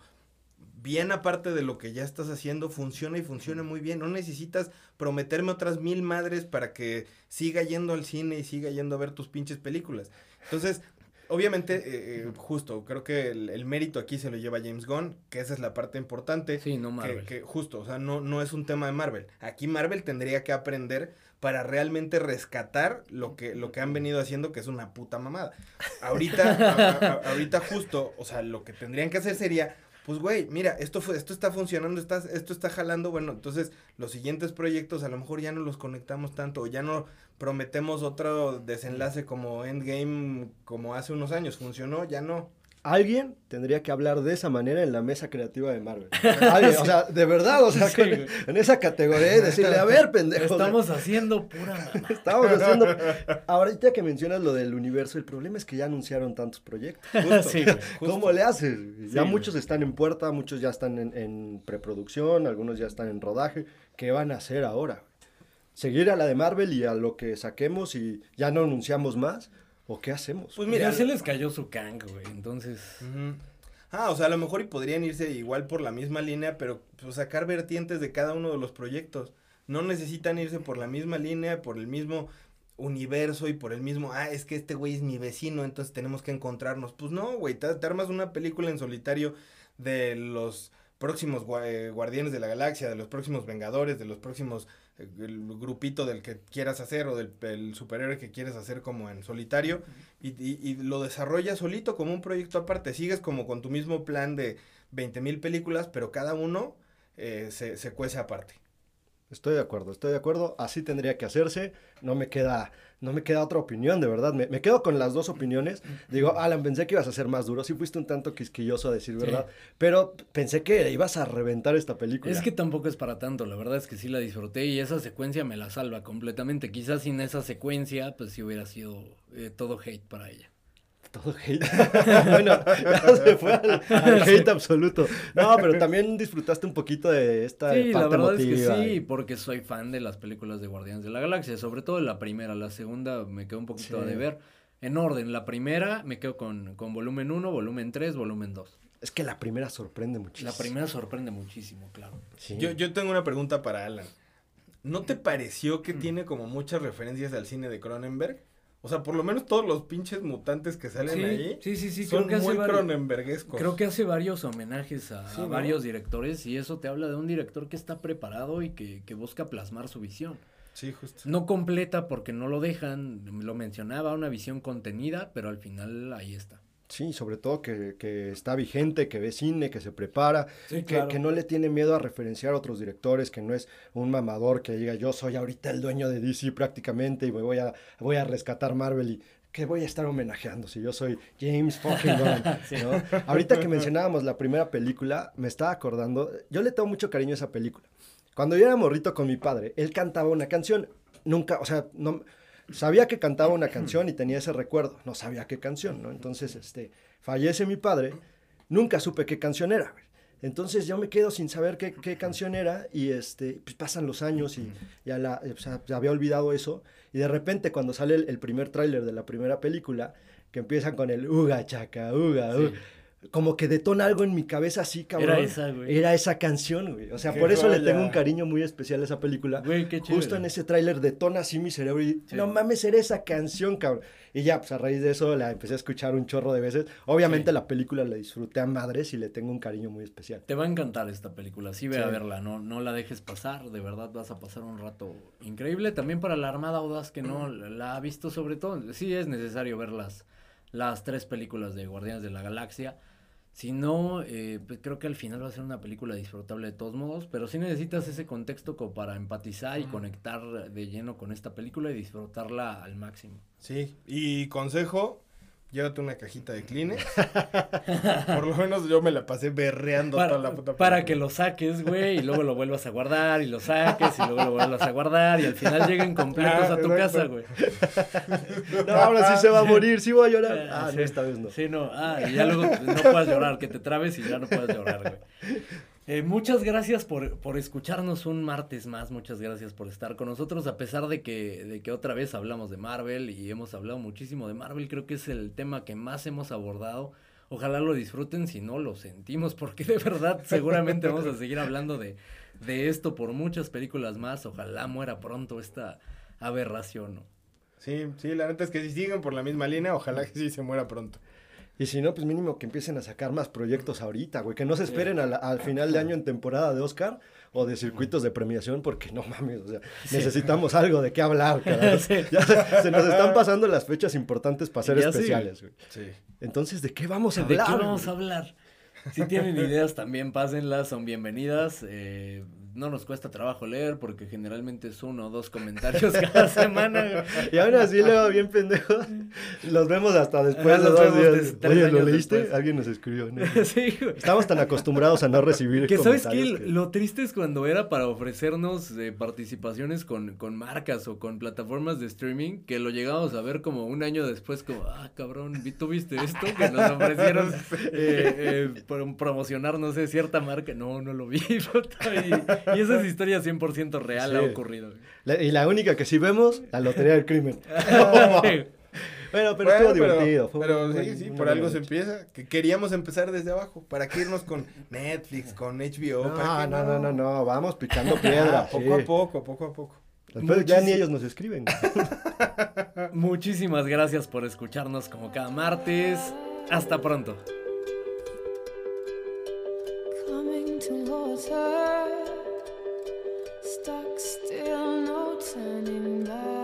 S1: bien aparte de lo que ya estás haciendo, funciona y funciona muy bien. No necesitas prometerme otras mil madres para que siga yendo al cine y siga yendo a ver tus pinches películas. Entonces, obviamente, eh, eh, justo, creo que el, el mérito aquí se lo lleva James Gunn, que esa es la parte importante.
S2: Sí, no Marvel.
S1: que justo, o sea, no, no es un tema de Marvel. Aquí Marvel tendría que aprender para realmente rescatar lo que, lo que han venido haciendo, que es una puta mamada. Ahorita, a- a- a- ahorita justo, o sea, lo que tendrían que hacer sería, pues güey, mira, esto fue, esto está funcionando, esto está jalando, bueno, entonces los siguientes proyectos a lo mejor ya no los conectamos tanto, o ya no prometemos otro desenlace como Endgame como hace unos años, funcionó, ya no.
S3: Alguien tendría que hablar de esa manera en la mesa creativa de Marvel. Alguien, o sea, de verdad, o sea,
S2: Sí,
S3: con-
S2: güey.
S3: en esa categoría y decirle, a ver, pendejo.
S2: Estamos haciendo pura mamá.
S3: Estamos haciendo. Ahorita que mencionas lo del universo, el problema es que ya anunciaron tantos proyectos.
S1: Justo,
S2: Sí, güey.
S1: justo.
S3: ¿Cómo le haces? ya muchos están en puerta, muchos ya están en, en preproducción, algunos ya están en rodaje. ¿Qué van a hacer ahora? ¿Seguir a la de Marvel y a lo que saquemos y ya no anunciamos más? ¿O qué hacemos?
S1: Pues
S2: Mira, se les cayó su Kang, güey. Entonces.
S1: Ah, o sea, a lo mejor y podrían irse igual por la misma línea, pero pues, sacar vertientes de cada uno de los proyectos. No necesitan irse por la misma línea, por el mismo universo y por el mismo, ah, es que este güey es mi vecino, entonces tenemos que encontrarnos. Pues no, güey, te, te armas una película en solitario de los próximos gua- eh, Guardianes de la Galaxia, de los próximos Vengadores, de los próximos el grupito del que quieras hacer o del el superhéroe que quieres hacer como en solitario y, y- y lo desarrollas solito como un proyecto aparte. Sigues como con tu mismo plan de 20 mil películas, pero cada uno eh, se, se cuece aparte.
S3: Estoy de acuerdo, estoy de acuerdo. Así tendría que hacerse. No me queda, no me queda otra opinión, de verdad. Me, me quedo con las dos opiniones. Digo, Alan, pensé que ibas a ser más duro. Sí fuiste un tanto quisquilloso a decir
S2: Sí.
S3: verdad. Pero pensé que ibas a reventar esta película.
S2: es que tampoco es para tanto. La verdad es que sí la disfruté y esa secuencia me la salva completamente. Quizás sin esa secuencia, pues sí hubiera sido eh, todo hate para ella.
S3: Todo hate. bueno, ya se fue al, al hate absoluto. No, pero también disfrutaste un poquito de esta
S2: Sí, la
S3: parte
S2: verdad es que
S3: emotiva
S2: sí, porque soy fan de las películas de Guardianes de la Galaxia, sobre todo la primera, la segunda me quedó un poquito
S3: Sí.
S2: a deber. En orden, la primera me quedo con, con volumen 1, volumen 3, volumen 2.
S3: Es que la primera sorprende muchísimo.
S2: La primera sorprende muchísimo, claro.
S3: Sí.
S1: Yo, yo tengo una pregunta para Alan. ¿No te pareció que tiene como muchas referencias al cine de Cronenberg? O sea, por lo menos todos los pinches mutantes que salen
S2: Sí,
S1: ahí
S2: sí, sí, sí,
S1: son
S2: creo que hace
S1: muy Cronenbergescos.
S2: Creo que hace varios homenajes a,
S1: Sí,
S2: a
S1: ¿no?
S2: varios directores y eso te habla de un director que está preparado y que, que busca plasmar su visión.
S1: Sí, justo.
S2: No completa porque no lo dejan, lo mencionaba, una visión contenida, pero al final ahí está.
S3: Sí, sobre todo que, que está vigente, que ve cine, que se prepara,
S2: Sí,
S3: que,
S2: claro.
S3: que no le tiene miedo a referenciar a otros directores, que no es un mamador que diga yo soy ahorita el dueño de DC prácticamente y voy a, voy a rescatar Marvel y que voy a estar homenajeando si yo soy James fucking Gunn, ¿no? Ahorita que mencionábamos la primera película, me estaba acordando, yo le tengo mucho cariño a esa película. Cuando yo era morrito con mi padre, él cantaba una canción, nunca, o sea, no, sabía que cantaba una canción y tenía ese recuerdo, no sabía qué canción, ¿no? Entonces, este, fallece mi padre, nunca supe qué canción era. Entonces yo me quedo sin saber qué, qué canción era y este, pues pasan los años y ya la, o sea, ya había olvidado eso y de repente cuando sale el, el primer tráiler de la primera película, que empiezan con el uga chaca, uga, uga, como que detona algo en mi cabeza así, cabrón.
S2: Era esa, güey.
S3: Era esa canción, güey. O sea,
S1: Qué
S3: por eso le tengo un cariño muy especial a esa película.
S2: Güey, qué
S3: Justo en ese tráiler detona así mi cerebro y
S2: Sí.
S3: no mames, era esa canción, cabrón. Y ya, pues a raíz de eso la empecé a escuchar un chorro de veces. Obviamente
S2: Sí.
S3: la película la disfruté a madres y le tengo un cariño muy especial.
S2: Te va a encantar esta película, sí ve
S3: Sí.
S2: a verla, no, no la dejes pasar, de verdad vas a pasar un rato increíble. También para la Armada Audaz que no la ha visto sobre todo, sí es necesario ver las, las tres películas de Guardianes de la Galaxia. Si no, eh, pues creo que al final va a ser una película disfrutable de todos modos, pero sí necesitas ese contexto como para empatizar y conectar de lleno con esta película y disfrutarla al máximo.
S1: Sí, y consejo, llévate una cajita de Kleenex. Por lo menos yo me la pasé berreando
S2: Para,
S1: toda la puta
S2: para que lo saques, güey, y luego lo vuelvas a guardar, y lo saques, y luego lo vuelvas a guardar, y al final lleguen completos
S1: Ah,
S2: a tu casa, güey.
S3: No, ahora sí se va a morir, sí voy a llorar. Ah,
S2: sí.
S3: no, esta vez no.
S2: Sí, no, ah, y ya luego no puedas llorar, que te trabes y ya no puedas llorar, güey. Eh, muchas gracias por, por escucharnos un martes más, muchas gracias por estar con nosotros, a pesar de que, de que otra vez hablamos de Marvel y hemos hablado muchísimo de Marvel, creo que es el tema que más hemos abordado. Ojalá lo disfruten, si no lo sentimos, porque de verdad seguramente vamos a seguir hablando de, de esto por muchas películas más. Ojalá muera pronto esta aberración. ¿no?
S1: Sí, sí, la neta es que si siguen por la misma línea, ojalá que sí se muera pronto.
S3: Y si no, pues mínimo que empiecen a sacar más proyectos ahorita, güey. Que no se esperen al, al final de año en temporada de Oscar o de circuitos de premiación, porque no mames, o sea, necesitamos algo de qué hablar, carajo.
S2: Sí.
S3: Ya se, se nos están pasando las fechas importantes para ser especiales, güey.
S1: Sí.
S3: Entonces, ¿de qué vamos a
S2: ¿De
S3: hablar?
S2: qué vamos a hablar? Si tienen ideas también pásenlas, son bienvenidas. eh, no nos cuesta trabajo leer porque generalmente es uno o dos comentarios cada semana.
S3: Y aún así, luego, bien pendejos, los vemos hasta después de
S2: los
S3: dos días. Oye, ¿lo leíste?
S2: después.
S3: Alguien nos escribió. ¿no?
S2: sí, güey.
S3: Estamos tan acostumbrados a no recibir
S2: Que sabes que
S3: comentarios
S2: lo triste es cuando era para ofrecernos eh, participaciones con, con marcas o con plataformas de streaming que lo llegamos a ver como un año después como, ah, cabrón, ¿tú viste esto? Que nos ofrecieron eh, eh, promocionar, no sé, cierta marca. No, no lo vi. y, y esa es historia 100% real, ha ocurrido.
S3: La- y la única que sí vemos, la lotería del crimen. Bueno, pero
S1: Bueno,
S3: estuvo divertido. fue
S1: pero
S3: un
S1: sí, sí, por algo se empieza. Que queríamos empezar desde abajo. ¿Para qué irnos con Netflix, con HBO? ¿Para
S3: No, no, no, no, no, vamos picando piedra.
S1: Ah, poco
S3: sí.
S1: a poco, poco a poco.
S3: Después ya ni ellos nos escriben.
S2: Muchísimas gracias por escucharnos como cada martes. Hasta pronto.
S4: Stuck still, no turning back.